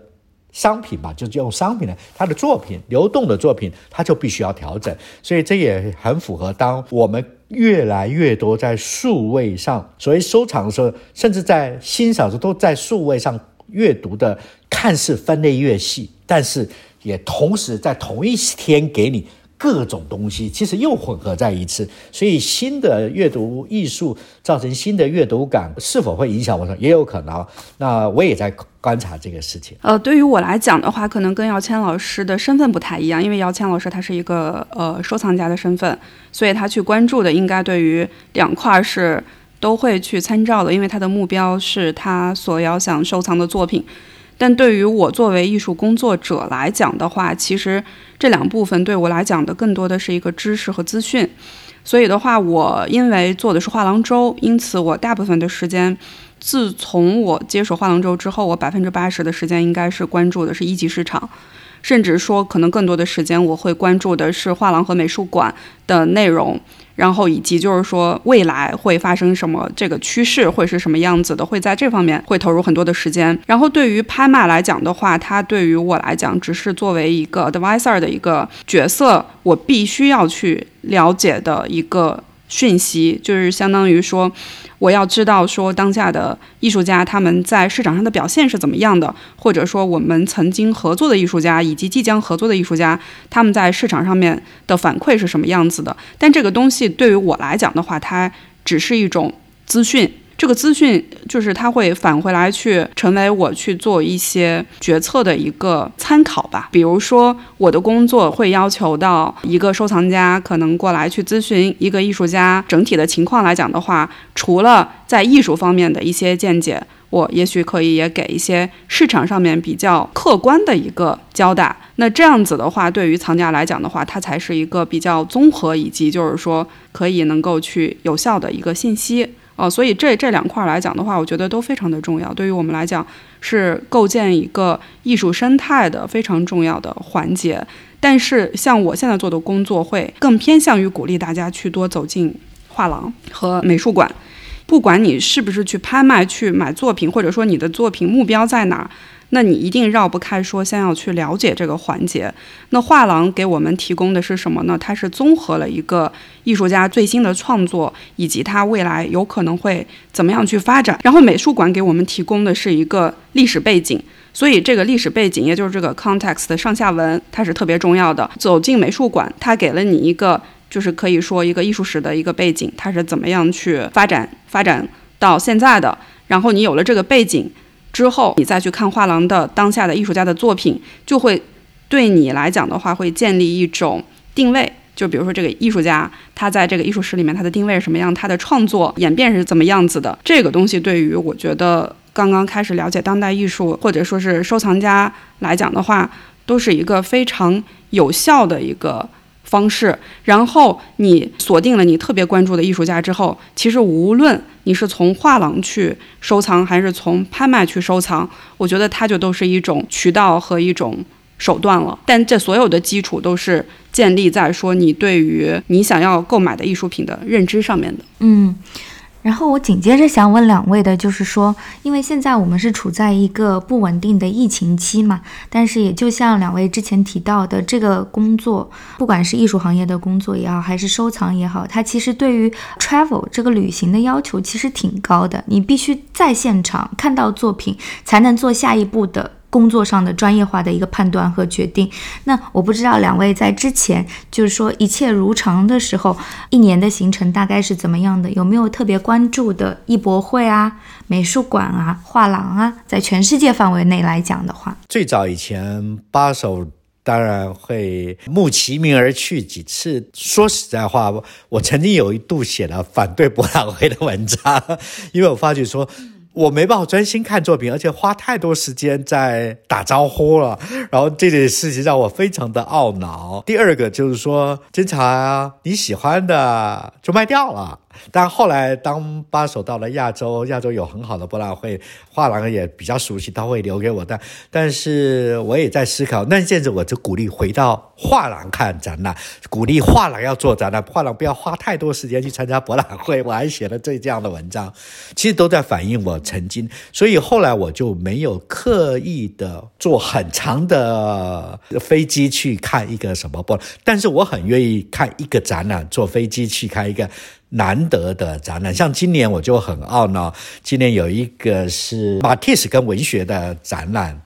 商品吧，就是用商品的，他的作品流动的作品，他就必须要调整，所以这也很符合。当我们越来越多在数位上，所以收藏的时候，甚至在欣赏的时候，都在数位上阅读的，看似分类越细，但是也同时在同一天给你。各种东西其实又混合在一起，所以新的阅读艺术造成新的阅读感，是否会影响我说也有可能。那我也在观察这个事情。呃，对于我来讲的话，可能跟姚谦老师的身份不太一样，因为姚谦老师他是一个呃收藏家的身份，所以他去关注的应该对于两块是都会去参照的，因为他的目标是他所要想收藏的作品。但对于我作为艺术工作者来讲的话，其实这两部分对我来讲的更多的是一个知识和资讯。所以的话，我因为做的是画廊周，因此我大部分的时间，自从我接手画廊周之后，我百分之八十的时间应该是关注的是一级市场，甚至说可能更多的时间我会关注的是画廊和美术馆的内容。然后以及就是说未来会发生什么，这个趋势会是什么样子的，会在这方面会投入很多的时间。然后对于拍卖来讲的话，它对于我来讲只是作为一个 advisor 的一个角色，我必须要去了解的一个讯息，就是相当于说。我要知道说当下的艺术家他们在市场上的表现是怎么样的，或者说我们曾经合作的艺术家以及即将合作的艺术家他们在市场上面的反馈是什么样子的。但这个东西对于我来讲的话，它只是一种资讯。这个资讯就是它会返回来去成为我去做一些决策的一个参考吧。比如说，我的工作会要求到一个收藏家可能过来去咨询一个艺术家整体的情况来讲的话，除了在艺术方面的一些见解，我也许可以也给一些市场上面比较客观的一个交代。那这样子的话，对于藏家来讲的话，它才是一个比较综合以及就是说可以能够去有效的一个信息。哦，所以这这两块来讲的话，我觉得都非常的重要。对于我们来讲，是构建一个艺术生态的非常重要的环节。但是，像我现在做的工作，会更偏向于鼓励大家去多走进画廊和美术馆，不管你是不是去拍卖、去买作品，或者说你的作品目标在哪儿。那你一定绕不开说，先要去了解这个环节。那画廊给我们提供的是什么呢？它是综合了一个艺术家最新的创作，以及他未来有可能会怎么样去发展。然后美术馆给我们提供的是一个历史背景，所以这个历史背景，也就是这个 context 的上下文，它是特别重要的。走进美术馆，它给了你一个，就是可以说一个艺术史的一个背景，它是怎么样去发展发展到现在的。然后你有了这个背景。之后，你再去看画廊的当下的艺术家的作品，就会对你来讲的话，会建立一种定位。就比如说这个艺术家，他在这个艺术史里面，他的定位是什么样？他的创作演变是怎么样子的？这个东西对于我觉得刚刚开始了解当代艺术或者说是收藏家来讲的话，都是一个非常有效的一个方式。然后你锁定了你特别关注的艺术家之后，其实无论你是从画廊去收藏，还是从拍卖去收藏，我觉得它就都是一种渠道和一种手段了。但这所有的基础都是建立在说你对于你想要购买的艺术品的认知上面的。嗯。然后我紧接着想问两位的，就是说，因为现在我们是处在一个不稳定的疫情期嘛，但是也就像两位之前提到的，这个工作，不管是艺术行业的工作也好，还是收藏也好，它其实对于 travel 这个旅行的要求其实挺高的，你必须在现场看到作品，才能做下一步的。工作上的专业化的一个判断和决定。那我不知道两位在之前就是说一切如常的时候，一年的行程大概是怎么样的？有没有特别关注的艺博会啊、美术馆啊、画廊啊？在全世界范围内来讲的话，最早以前八手当然会慕其名而去几次。说实在话，我曾经有一度写了反对博览会的文章，因为我发觉说。我没办法专心看作品，而且花太多时间在打招呼了，然后这件事情让我非常的懊恼。第二个就是说，经常你喜欢的就卖掉了。但后来，当巴手到了亚洲，亚洲有很好的博览会，画廊也比较熟悉，他会留给我。但但是我也在思考，那现在我就鼓励回到画廊看展览，鼓励画廊要做展览，画廊不要花太多时间去参加博览会。我还写了这这样的文章，其实都在反映我曾经。所以后来我就没有刻意的坐很长的飞机去看一个什么博，但是我很愿意看一个展览，坐飞机去看一个。难得的展览，像今年我就很懊恼，今年有一个是马蒂斯跟文学的展览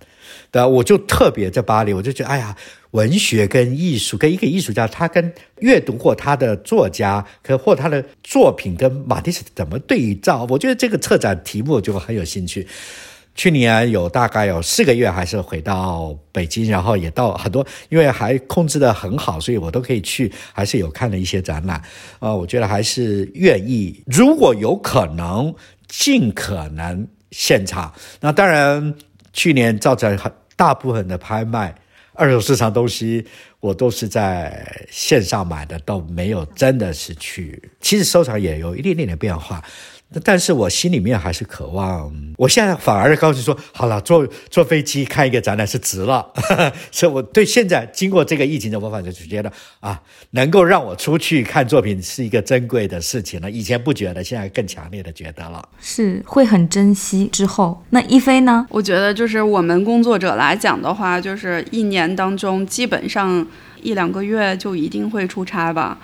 的，我就特别在巴黎，我就觉得，哎呀，文学跟艺术，跟一个艺术家，他跟阅读过他的作家，可或他的作品跟马蒂斯怎么对照，我觉得这个策展题目就很有兴趣。去年有大概有四个月，还是回到北京，然后也到很多，因为还控制的很好，所以我都可以去，还是有看了一些展览。啊，我觉得还是愿意，如果有可能，尽可能现场。那当然，去年造成很大部分的拍卖二手市场东西，我都是在线上买的，都没有真的是去。其实收藏也有一点点的变化。但是我心里面还是渴望，我现在反而告诉说，好了，坐坐飞机看一个展览是值了。所以我对现在经过这个疫情的，我反正就觉得啊，能够让我出去看作品是一个珍贵的事情了。以前不觉得，现在更强烈的觉得了，是会很珍惜。之后，那一飞呢？我觉得就是我们工作者来讲的话，就是一年当中基本上一两个月就一定会出差吧。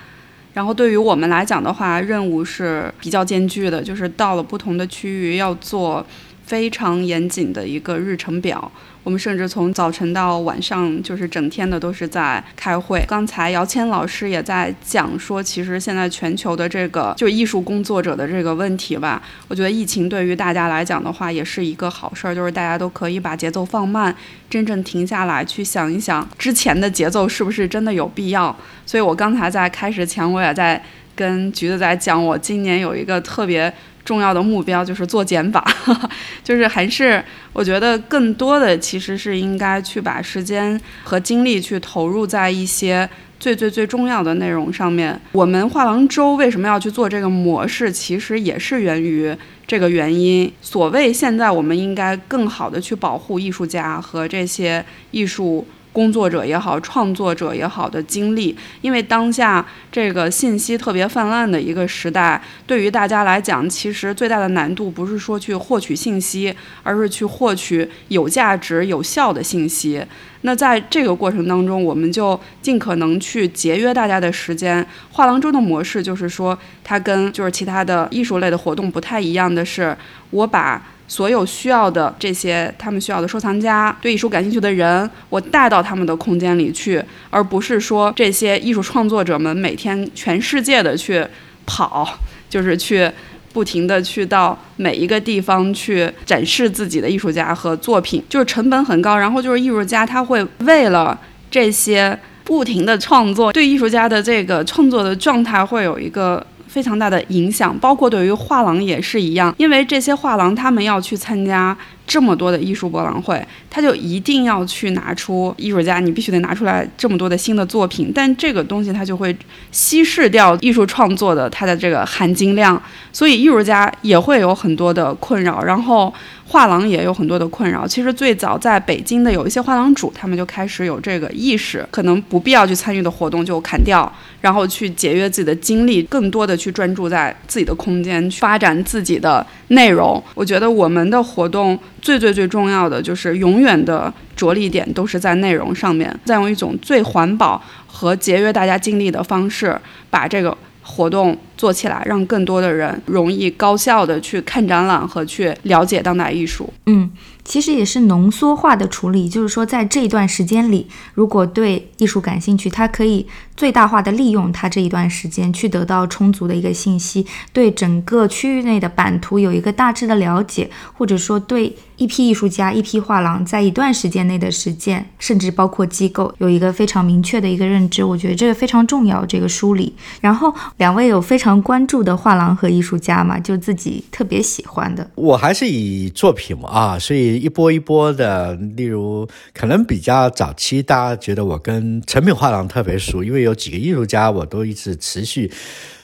然后对于我们来讲的话，任务是比较艰巨的，就是到了不同的区域要做非常严谨的一个日程表。我们甚至从早晨到晚上，就是整天的都是在开会。刚才姚谦老师也在讲说，其实现在全球的这个就艺术工作者的这个问题吧，我觉得疫情对于大家来讲的话，也是一个好事儿，就是大家都可以把节奏放慢，真正停下来去想一想之前的节奏是不是真的有必要。所以我刚才在开始前，我也在跟橘子在讲，我今年有一个特别。重要的目标就是做减法，就是还是我觉得更多的其实是应该去把时间和精力去投入在一些最最最重要的内容上面。我们画廊周为什么要去做这个模式，其实也是源于这个原因。所谓现在我们应该更好的去保护艺术家和这些艺术。工作者也好，创作者也好的经历，因为当下这个信息特别泛滥的一个时代，对于大家来讲，其实最大的难度不是说去获取信息，而是去获取有价值、有效的信息。那在这个过程当中，我们就尽可能去节约大家的时间。画廊周的模式就是说，它跟就是其他的艺术类的活动不太一样的是，我把。所有需要的这些，他们需要的收藏家，对艺术感兴趣的人，我带到他们的空间里去，而不是说这些艺术创作者们每天全世界的去跑，就是去不停的去到每一个地方去展示自己的艺术家和作品，就是成本很高。然后就是艺术家他会为了这些不停的创作，对艺术家的这个创作的状态会有一个。非常大的影响，包括对于画廊也是一样，因为这些画廊他们要去参加这么多的艺术博览会，他就一定要去拿出艺术家，你必须得拿出来这么多的新的作品，但这个东西它就会稀释掉艺术创作的它的这个含金量，所以艺术家也会有很多的困扰，然后。画廊也有很多的困扰。其实最早在北京的有一些画廊主，他们就开始有这个意识，可能不必要去参与的活动就砍掉，然后去节约自己的精力，更多的去专注在自己的空间，去发展自己的内容。我觉得我们的活动最最最重要的就是永远的着力点都是在内容上面，再用一种最环保和节约大家精力的方式把这个。活动做起来，让更多的人容易高效的去看展览和去了解当代艺术。嗯。其实也是浓缩化的处理，就是说，在这段时间里，如果对艺术感兴趣，他可以最大化的利用他这一段时间，去得到充足的一个信息，对整个区域内的版图有一个大致的了解，或者说对一批艺术家、一批画廊在一段时间内的实践，甚至包括机构有一个非常明确的一个认知。我觉得这个非常重要，这个梳理。然后两位有非常关注的画廊和艺术家嘛，就自己特别喜欢的。我还是以作品嘛啊，所以。一波一波的，例如可能比较早期，大家觉得我跟成品画廊特别熟，因为有几个艺术家我都一直持续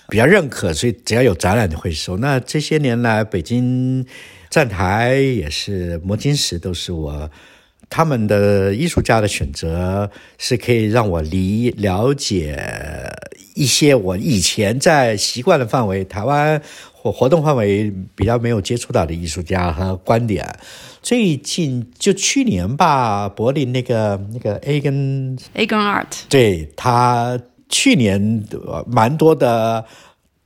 比较认可，所以只要有展览就会收。那这些年来，北京站台也是摩金石，都是我他们的艺术家的选择，是可以让我离了解一些我以前在习惯的范围，台湾或活动范围比较没有接触到的艺术家和观点。最近就去年吧，柏林那个那个 A 跟 A 跟 Art，对他去年蛮多的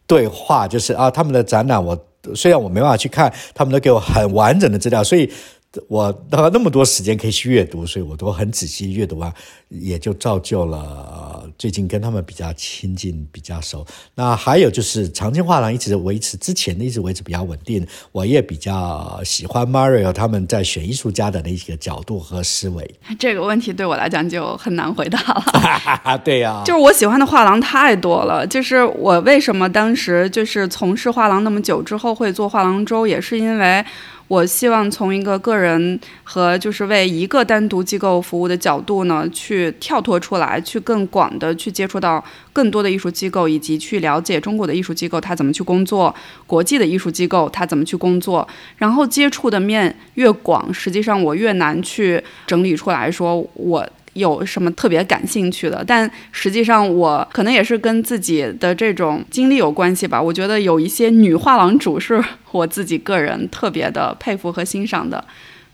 对话，就是啊，他们的展览我虽然我没办法去看，他们都给我很完整的资料，所以。我到那么多时间可以去阅读，所以我都很仔细阅读啊，也就造就了最近跟他们比较亲近、比较熟。那还有就是长青画廊一直维持之前的一直维持比较稳定，我也比较喜欢 Mario 他们在选艺术家的那个角度和思维。这个问题对我来讲就很难回答了。对呀，就是我喜欢的画廊太多了。就是我为什么当时就是从事画廊那么久之后会做画廊周，也是因为。我希望从一个个人和就是为一个单独机构服务的角度呢，去跳脱出来，去更广的去接触到更多的艺术机构，以及去了解中国的艺术机构它怎么去工作，国际的艺术机构它怎么去工作。然后接触的面越广，实际上我越难去整理出来说我。有什么特别感兴趣的？但实际上，我可能也是跟自己的这种经历有关系吧。我觉得有一些女画廊主是我自己个人特别的佩服和欣赏的，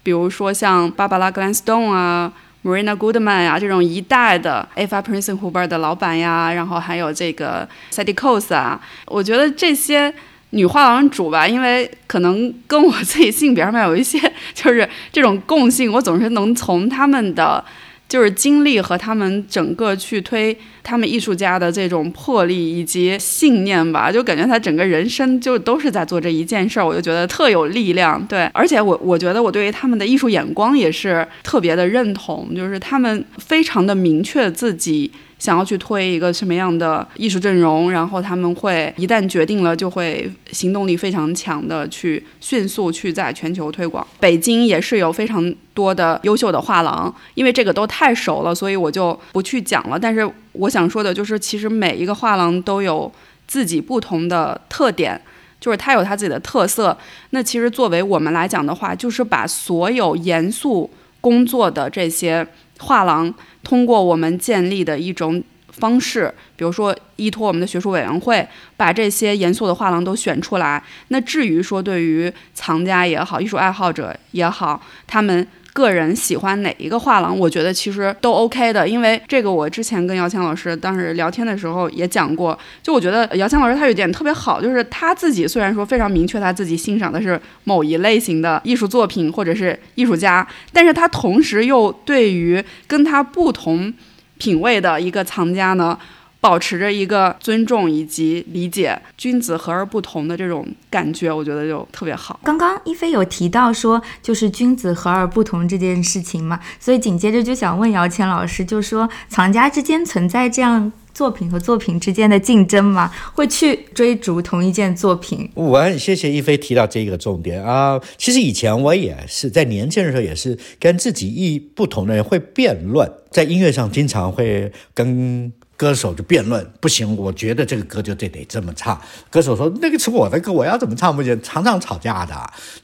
比如说像芭芭拉·格兰斯顿啊、Marina Goodman 呀这种一代的 Eva p r i n c e n h u b e r 的老板呀，然后还有这个 Sadie Coase 啊。我觉得这些女画廊主吧，因为可能跟我自己性别上面有一些就是这种共性，我总是能从他们的。就是经历和他们整个去推他们艺术家的这种魄力以及信念吧，就感觉他整个人生就都是在做这一件事儿，我就觉得特有力量。对，而且我我觉得我对于他们的艺术眼光也是特别的认同，就是他们非常的明确自己。想要去推一个什么样的艺术阵容，然后他们会一旦决定了，就会行动力非常强的去迅速去在全球推广。北京也是有非常多的优秀的画廊，因为这个都太熟了，所以我就不去讲了。但是我想说的就是，其实每一个画廊都有自己不同的特点，就是它有它自己的特色。那其实作为我们来讲的话，就是把所有严肃工作的这些。画廊通过我们建立的一种方式，比如说依托我们的学术委员会，把这些严肃的画廊都选出来。那至于说对于藏家也好，艺术爱好者也好，他们。个人喜欢哪一个画廊，我觉得其实都 OK 的，因为这个我之前跟姚谦老师当时聊天的时候也讲过，就我觉得姚谦老师他有一点特别好，就是他自己虽然说非常明确他自己欣赏的是某一类型的艺术作品或者是艺术家，但是他同时又对于跟他不同品味的一个藏家呢。保持着一个尊重以及理解君子和而不同的这种感觉，我觉得就特别好。刚刚一菲有提到说，就是君子和而不同这件事情嘛，所以紧接着就想问姚谦老师，就说藏家之间存在这样。作品和作品之间的竞争吗？会去追逐同一件作品？我很谢谢一飞提到这个重点啊。其实以前我也是在年轻的时候，也是跟自己意不同的人会辩论，在音乐上经常会跟。歌手就辩论不行，我觉得这个歌就得得这么唱。歌手说那个是我的歌，我要怎么唱不行，常常吵架的。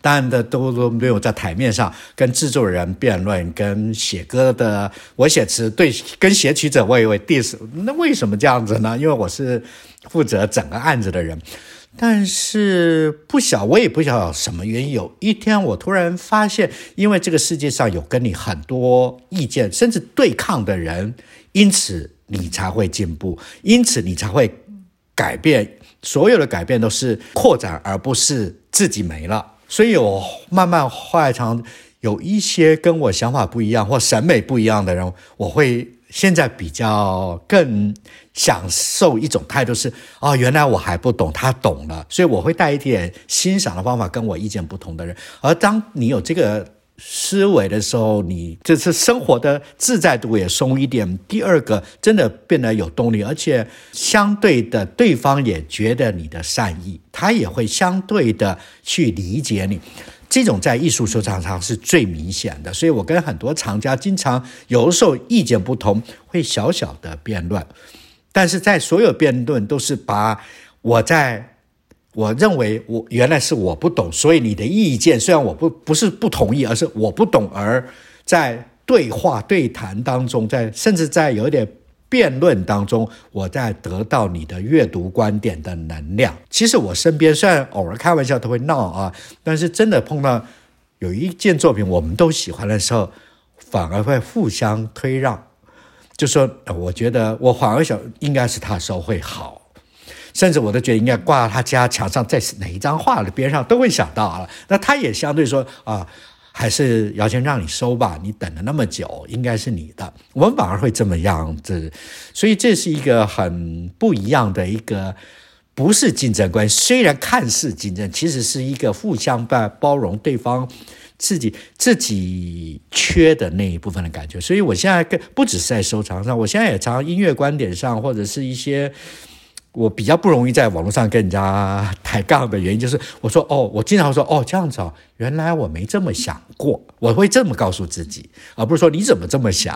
但的都都没有在台面上跟制作人辩论，跟写歌的我写词对，跟写曲者我也会 diss。那为什么这样子呢？因为我是负责整个案子的人。但是不晓我也不晓什么原因。有一天我突然发现，因为这个世界上有跟你很多意见甚至对抗的人，因此。你才会进步，因此你才会改变。所有的改变都是扩展，而不是自己没了。所以我慢慢后来常有一些跟我想法不一样或审美不一样的人，我会现在比较更享受一种态度是：哦，原来我还不懂，他懂了。所以我会带一点欣赏的方法跟我意见不同的人。而当你有这个。思维的时候，你就是生活的自在度也松一点。第二个，真的变得有动力，而且相对的，对方也觉得你的善意，他也会相对的去理解你。这种在艺术收藏上是最明显的。所以我跟很多藏家经常有的时候意见不同，会小小的辩论，但是在所有辩论都是把我在。我认为我原来是我不懂，所以你的意见虽然我不不是不同意，而是我不懂，而在对话对谈当中，在甚至在有点辩论当中，我在得到你的阅读观点的能量。其实我身边虽然偶尔开玩笑都会闹啊，但是真的碰到有一件作品我们都喜欢的时候，反而会互相推让，就说我觉得我反而想应该是他收会好。甚至我都觉得应该挂他家墙上，在哪一张画的边上都会想到啊。那他也相对说啊，还是姚谦让你收吧，你等了那么久，应该是你的。我们反而会这么样子，所以这是一个很不一样的一个，不是竞争关系。虽然看似竞争，其实是一个互相包包容对方自己自己缺的那一部分的感觉。所以我现在更不只是在收藏上，我现在也常音乐观点上，或者是一些。我比较不容易在网络上跟人家抬杠的原因，就是我说哦，我经常说哦这样子哦，原来我没这么想过，我会这么告诉自己，而不是说你怎么这么想。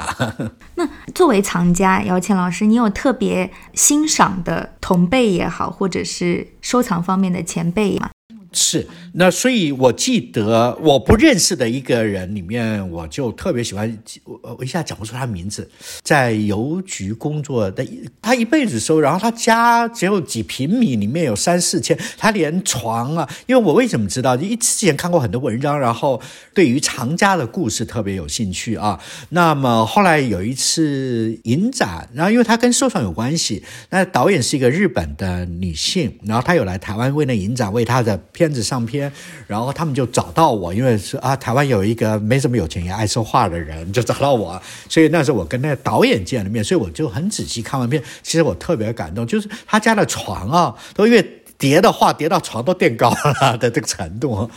那作为藏家，姚谦老师，你有特别欣赏的同辈也好，或者是收藏方面的前辈吗？是，那所以我记得我不认识的一个人里面，我就特别喜欢，我我一下讲不出他名字，在邮局工作的，他一辈子收，然后他家只有几平米，里面有三四千，他连床啊，因为我为什么知道？一之前看过很多文章，然后对于藏家的故事特别有兴趣啊。那么后来有一次影展，然后因为他跟收藏有关系，那导演是一个日本的女性，然后她有来台湾为那影展为她的。片子上片，然后他们就找到我，因为是啊，台湾有一个没什么有钱也爱说话的人，就找到我，所以那时候我跟那个导演见了面，所以我就很仔细看完片，其实我特别感动，就是他家的床啊，都因为叠的话叠到床都垫高了的这个程度。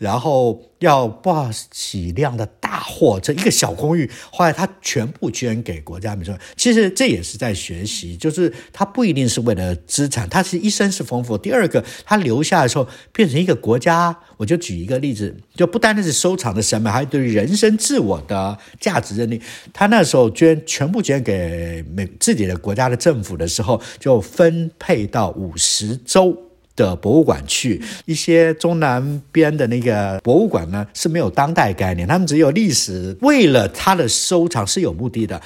然后要报几辆的大货，这一个小公寓，后来他全部捐给国家美术馆。其实这也是在学习，就是他不一定是为了资产，他是一生是丰富。第二个，他留下的时候变成一个国家，我就举一个例子，就不单单是收藏的审美，还有对人生自我的价值认定。他那时候捐全部捐给美自己的国家的政府的时候，就分配到五十州。的博物馆去一些中南边的那个博物馆呢是没有当代概念，他们只有历史。为了他的收藏是有目的的，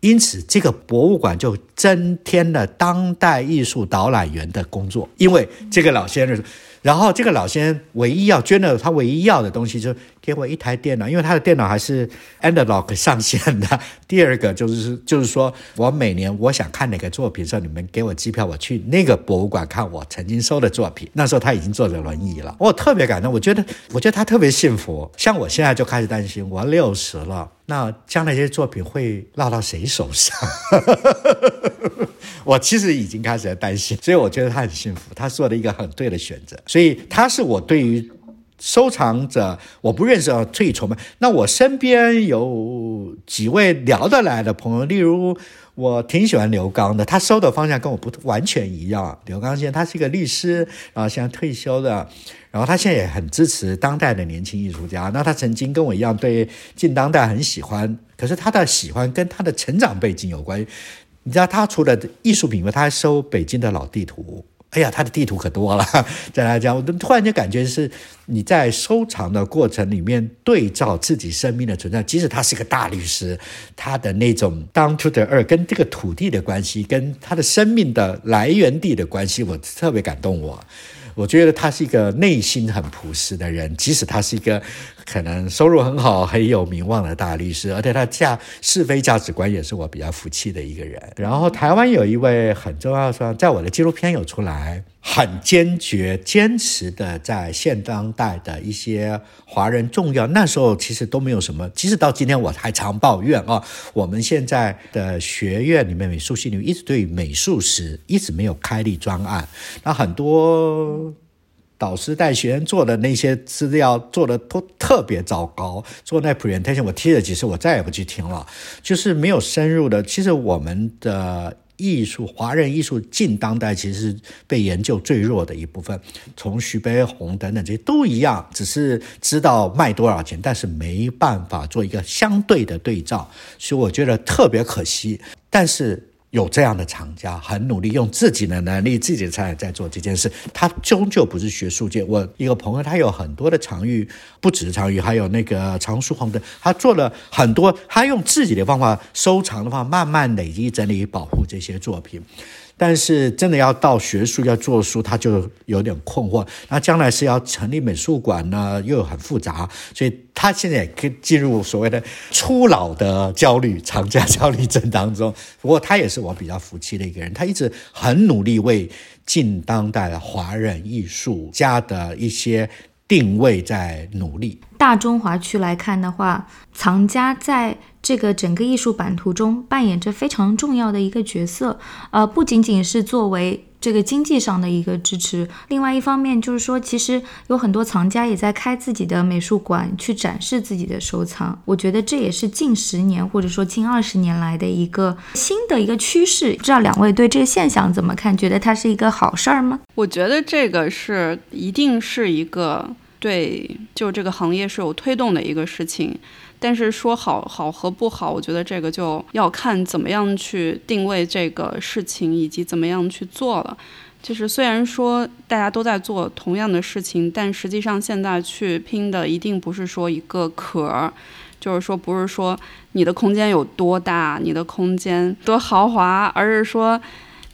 因此这个博物馆就增添了当代艺术导览员的工作。因为这个老先生，然后这个老先生唯一要捐的，他唯一要的东西就是。给我一台电脑，因为他的电脑还是 analog 上线的。第二个就是就是说我每年我想看哪个作品，时候你们给我机票，我去那个博物馆看我曾经收的作品。那时候他已经坐着轮椅了，我特别感动。我觉得我觉得他特别幸福。像我现在就开始担心，我六十了，那将来这些作品会落到谁手上？我其实已经开始在担心，所以我觉得他很幸福，他做了一个很对的选择。所以他是我对于收藏者，我不认识啊，最崇拜。那我身边有几位聊得来的朋友，例如我挺喜欢刘刚的，他收的方向跟我不完全一样。刘刚现在他是一个律师，然后现在退休的。然后他现在也很支持当代的年轻艺术家。那他曾经跟我一样对近当代很喜欢，可是他的喜欢跟他的成长背景有关。你知道，他除了艺术品外，他还收北京的老地图。哎呀，他的地图可多了。再来讲，我突然间感觉是你在收藏的过程里面对照自己生命的存在，即使他是个大律师，他的那种 down to the earth 跟这个土地的关系，跟他的生命的来源地的关系，我特别感动我。我觉得他是一个内心很朴实的人，即使他是一个可能收入很好、很有名望的大律师，而且他价是非价值观也是我比较服气的一个人。然后台湾有一位很重要的，在我的纪录片有出来。很坚决、坚持的，在现当代的一些华人重要那时候，其实都没有什么。即使到今天，我还常抱怨啊，我们现在的学院里面美术系里面一直对美术史一直没有开立专案。那很多导师带学生做的那些资料做的都特别糟糕，做那 presentation 我听了几次，我再也不去听了，就是没有深入的。其实我们的。艺术，华人艺术近当代其实是被研究最弱的一部分。从徐悲鸿等等这些都一样，只是知道卖多少钱，但是没办法做一个相对的对照，所以我觉得特别可惜。但是。有这样的厂家很努力，用自己的能力、自己的才能在做这件事。他终究不是学术界。我一个朋友，他有很多的长玉，不只是藏玉，还有那个藏书鸿的，他做了很多，他用自己的方法收藏的话，慢慢累积、整理、保护这些作品。但是真的要到学术要做书，他就有点困惑。那将来是要成立美术馆呢，又很复杂，所以他现在也可以进入所谓的初老的焦虑、长假焦虑症当中。不过他也是我比较服气的一个人，他一直很努力为近当代的华人艺术家的一些。定位在努力。大中华区来看的话，藏家在这个整个艺术版图中扮演着非常重要的一个角色。呃，不仅仅是作为。这个经济上的一个支持，另外一方面就是说，其实有很多藏家也在开自己的美术馆去展示自己的收藏。我觉得这也是近十年或者说近二十年来的一个新的一个趋势。不知道两位对这个现象怎么看？觉得它是一个好事儿吗？我觉得这个是一定是一个对，就这个行业是有推动的一个事情。但是说好好和不好，我觉得这个就要看怎么样去定位这个事情，以及怎么样去做了。就是虽然说大家都在做同样的事情，但实际上现在去拼的一定不是说一个壳儿，就是说不是说你的空间有多大，你的空间多豪华，而是说。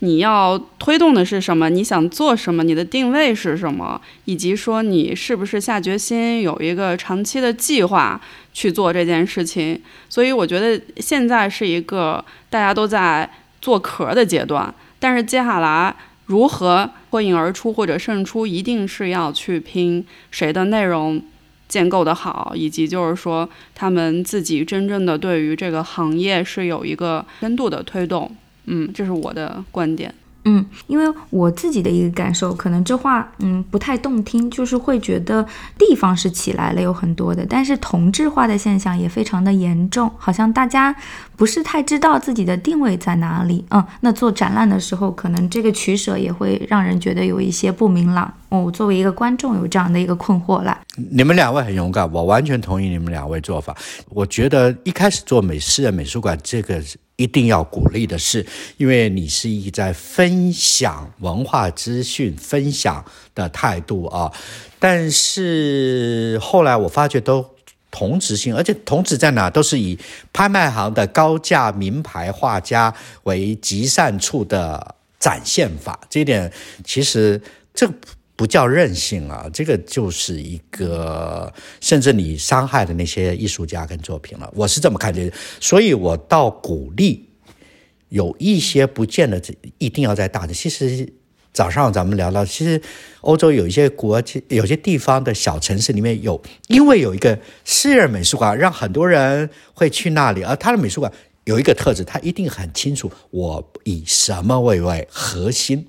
你要推动的是什么？你想做什么？你的定位是什么？以及说你是不是下决心有一个长期的计划去做这件事情？所以我觉得现在是一个大家都在做壳的阶段，但是接下来如何脱颖而出或者胜出，一定是要去拼谁的内容建构的好，以及就是说他们自己真正的对于这个行业是有一个深度的推动。嗯，这是我的观点。嗯，因为我自己的一个感受，可能这话嗯不太动听，就是会觉得地方是起来了有很多的，但是同质化的现象也非常的严重，好像大家不是太知道自己的定位在哪里。嗯，那做展览的时候，可能这个取舍也会让人觉得有一些不明朗。哦，作为一个观众有这样的一个困惑了。你们两位很勇敢，我完全同意你们两位做法。我觉得一开始做美私人美术馆这个。一定要鼓励的是，因为你是一在分享文化资讯、分享的态度啊。但是后来我发觉都同质性，而且同质在哪？都是以拍卖行的高价名牌画家为集散处的展现法。这一点其实这。不叫任性啊，这个就是一个，甚至你伤害的那些艺术家跟作品了。我是这么看的，所以我倒鼓励有一些不见得一定要在大的。其实早上咱们聊到，其实欧洲有一些国有些地方的小城市里面有，因为有一个私人美术馆，让很多人会去那里，而他的美术馆。有一个特质，他一定很清楚我以什么为为核心。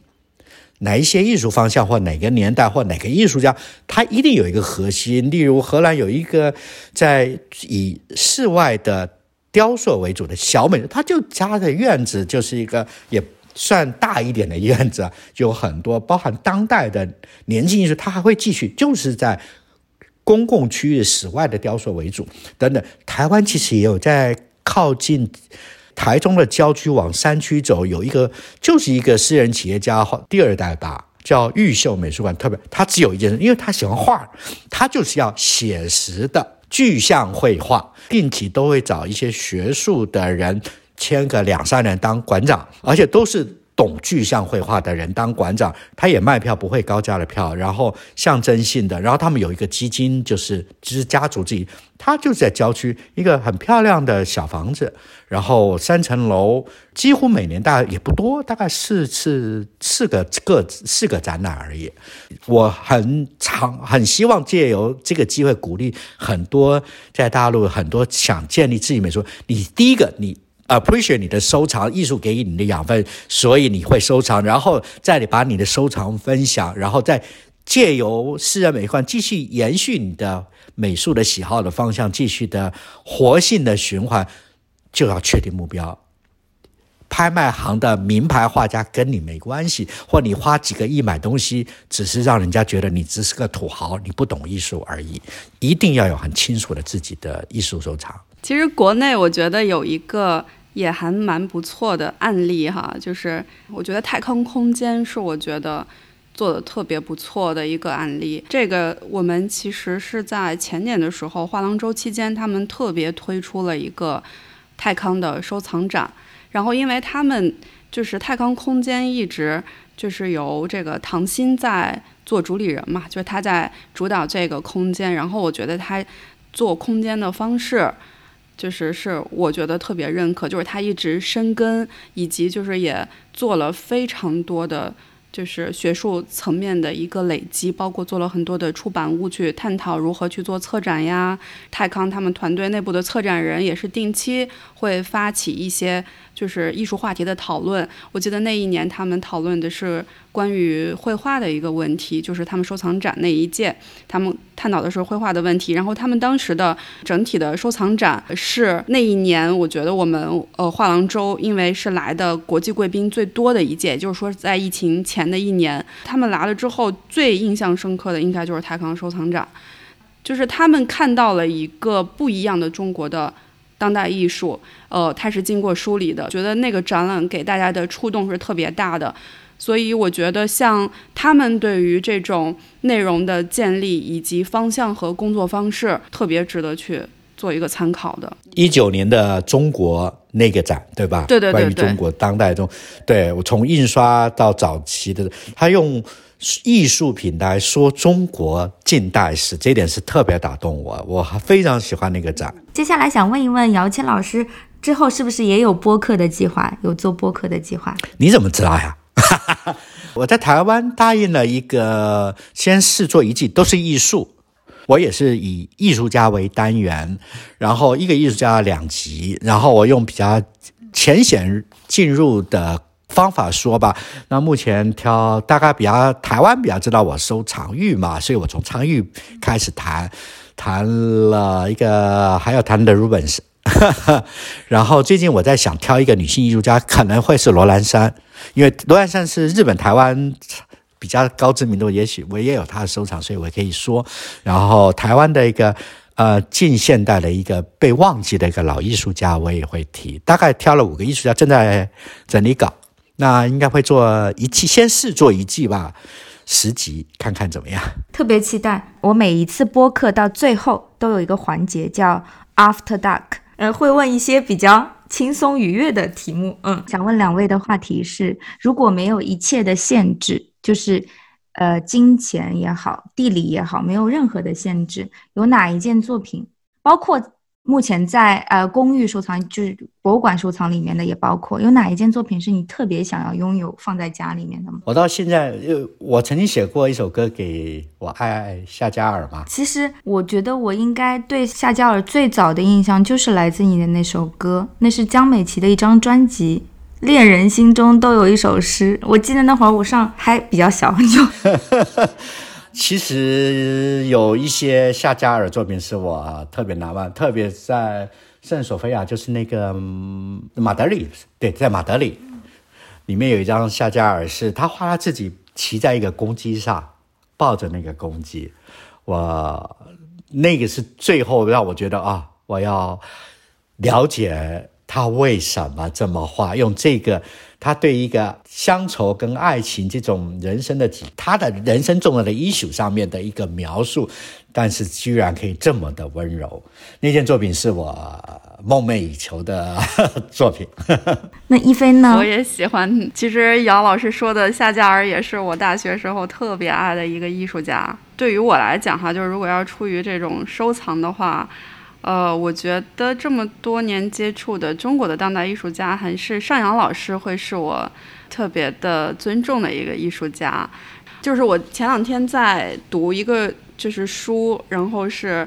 哪一些艺术方向，或哪个年代，或哪个艺术家，他一定有一个核心。例如，荷兰有一个在以室外的雕塑为主的小美，他就家的院子就是一个也算大一点的院子，有很多包含当代的年轻艺术，他还会继续就是在公共区域室外的雕塑为主等等。台湾其实也有在靠近。台中的郊区往山区走，有一个就是一个私人企业家第二代吧，叫玉秀美术馆。特别，他只有一件事，因为他喜欢画，他就是要写实的具象绘画，定期都会找一些学术的人签个两三年当馆长，而且都是。懂具象绘画的人当馆长，他也卖票不会高价的票，然后象征性的，然后他们有一个基金，就是就是家族自己，他就在郊区一个很漂亮的小房子，然后三层楼，几乎每年大概也不多，大概四次四个个四个展览而已。我很常很希望借由这个机会鼓励很多在大陆很多想建立自己美术，你第一个你。Appreciate 你的收藏，艺术给予你的养分，所以你会收藏，然后再你把你的收藏分享，然后再借由私人美术馆继续延续你的美术的喜好的方向，继续的活性的循环，就要确定目标。拍卖行的名牌画家跟你没关系，或你花几个亿买东西，只是让人家觉得你只是个土豪，你不懂艺术而已。一定要有很清楚的自己的艺术收藏。其实国内我觉得有一个。也还蛮不错的案例哈，就是我觉得太空空间是我觉得做的特别不错的一个案例。这个我们其实是在前年的时候画廊周期间，他们特别推出了一个泰康的收藏展。然后因为他们就是泰康空间一直就是由这个唐鑫在做主理人嘛，就是他在主导这个空间。然后我觉得他做空间的方式。就是是我觉得特别认可，就是他一直深耕，以及就是也做了非常多的。就是学术层面的一个累积，包括做了很多的出版物去探讨如何去做策展呀。泰康他们团队内部的策展人也是定期会发起一些就是艺术话题的讨论。我记得那一年他们讨论的是关于绘画的一个问题，就是他们收藏展那一届，他们探讨的是绘画的问题。然后他们当时的整体的收藏展是那一年，我觉得我们呃画廊周因为是来的国际贵宾最多的一届，就是说在疫情前。的一年，他们来了之后，最印象深刻的应该就是泰康收藏展，就是他们看到了一个不一样的中国的当代艺术，呃，它是经过梳理的，觉得那个展览给大家的触动是特别大的，所以我觉得像他们对于这种内容的建立以及方向和工作方式，特别值得去。做一个参考的，一九年的中国那个展，对吧？对对对，关于中国当代中，对我从印刷到早期的，他用艺术品来说中国近代史，这点是特别打动我，我非常喜欢那个展。接下来想问一问姚谦老师，之后是不是也有播客的计划？有做播客的计划？你怎么知道呀？我在台湾答应了一个，先试做一季，都是艺术。我也是以艺术家为单元，然后一个艺术家两集，然后我用比较浅显进入的方法说吧。那目前挑大概比较台湾比较知道我收藏玉嘛，所以我从藏玉开始谈，谈了一个还要谈的 Rubens，然后最近我在想挑一个女性艺术家，可能会是罗兰山，因为罗兰山是日本台湾。比较高知名度，也许我也有他的收藏，所以我可以说。然后台湾的一个呃近现代的一个被忘记的一个老艺术家，我也会提。大概挑了五个艺术家，正在整理稿，那应该会做一季，先试做一季吧，十集看看怎么样。特别期待。我每一次播客到最后都有一个环节叫 After Dark，呃，会问一些比较轻松愉悦的题目。嗯，想问两位的话题是：如果没有一切的限制。就是，呃，金钱也好，地理也好，没有任何的限制。有哪一件作品，包括目前在呃公寓收藏，就是博物馆收藏里面的也包括。有哪一件作品是你特别想要拥有放在家里面的吗？我到现在，呃，我曾经写过一首歌给我爱爱夏加尔嘛。其实我觉得我应该对夏加尔最早的印象就是来自你的那首歌，那是江美琪的一张专辑《恋人心中都有一首诗》。我记得那会儿我上还比较小，就。其实有一些夏加尔作品是我特别难忘，特别在圣索菲亚，就是那个马德里，对，在马德里，里面有一张夏加尔，是他画他自己骑在一个公鸡上，抱着那个公鸡，我那个是最后让我觉得啊，我要了解他为什么这么画，用这个。他对一个乡愁跟爱情这种人生的体，他的人生重要的艺术上面的一个描述，但是居然可以这么的温柔。那件作品是我梦寐以求的作品。那一菲呢？我也喜欢。其实姚老师说的夏加尔也是我大学时候特别爱的一个艺术家。对于我来讲哈，就是如果要出于这种收藏的话。呃，我觉得这么多年接触的中国的当代艺术家，还是尚阳老师会是我特别的尊重的一个艺术家。就是我前两天在读一个就是书，然后是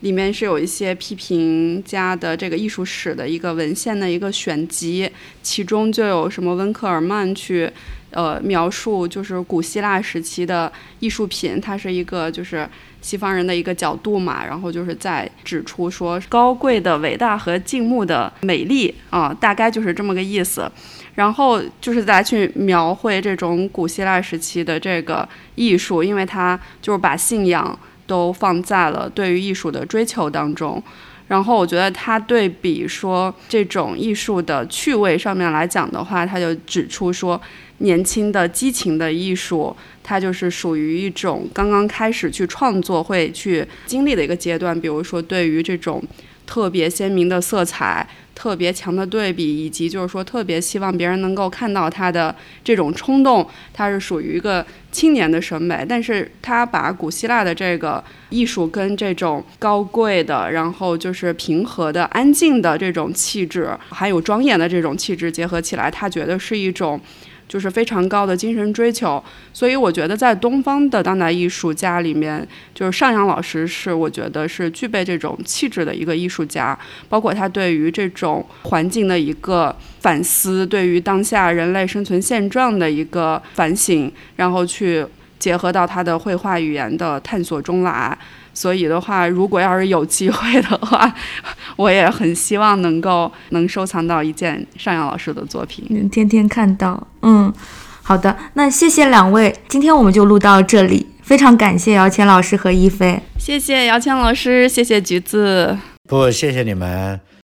里面是有一些批评家的这个艺术史的一个文献的一个选集，其中就有什么温克尔曼去呃描述就是古希腊时期的艺术品，它是一个就是。西方人的一个角度嘛，然后就是在指出说高贵的伟大和静穆的美丽啊，大概就是这么个意思。然后就是再去描绘这种古希腊时期的这个艺术，因为它就是把信仰都放在了对于艺术的追求当中。然后我觉得他对比说这种艺术的趣味上面来讲的话，他就指出说年轻的激情的艺术。它就是属于一种刚刚开始去创作会去经历的一个阶段，比如说对于这种特别鲜明的色彩、特别强的对比，以及就是说特别希望别人能够看到他的这种冲动，他是属于一个青年的审美。但是他把古希腊的这个艺术跟这种高贵的，然后就是平和的、安静的这种气质，还有庄严的这种气质结合起来，他觉得是一种。就是非常高的精神追求，所以我觉得在东方的当代艺术家里面，就是尚阳老师是我觉得是具备这种气质的一个艺术家，包括他对于这种环境的一个反思，对于当下人类生存现状的一个反省，然后去结合到他的绘画语言的探索中来。所以的话，如果要是有机会的话，我也很希望能够能收藏到一件尚阳老师的作品，能天天看到。嗯，好的，那谢谢两位，今天我们就录到这里，非常感谢姚谦老师和一菲，谢谢姚谦老师，谢谢橘子，不，谢谢你们。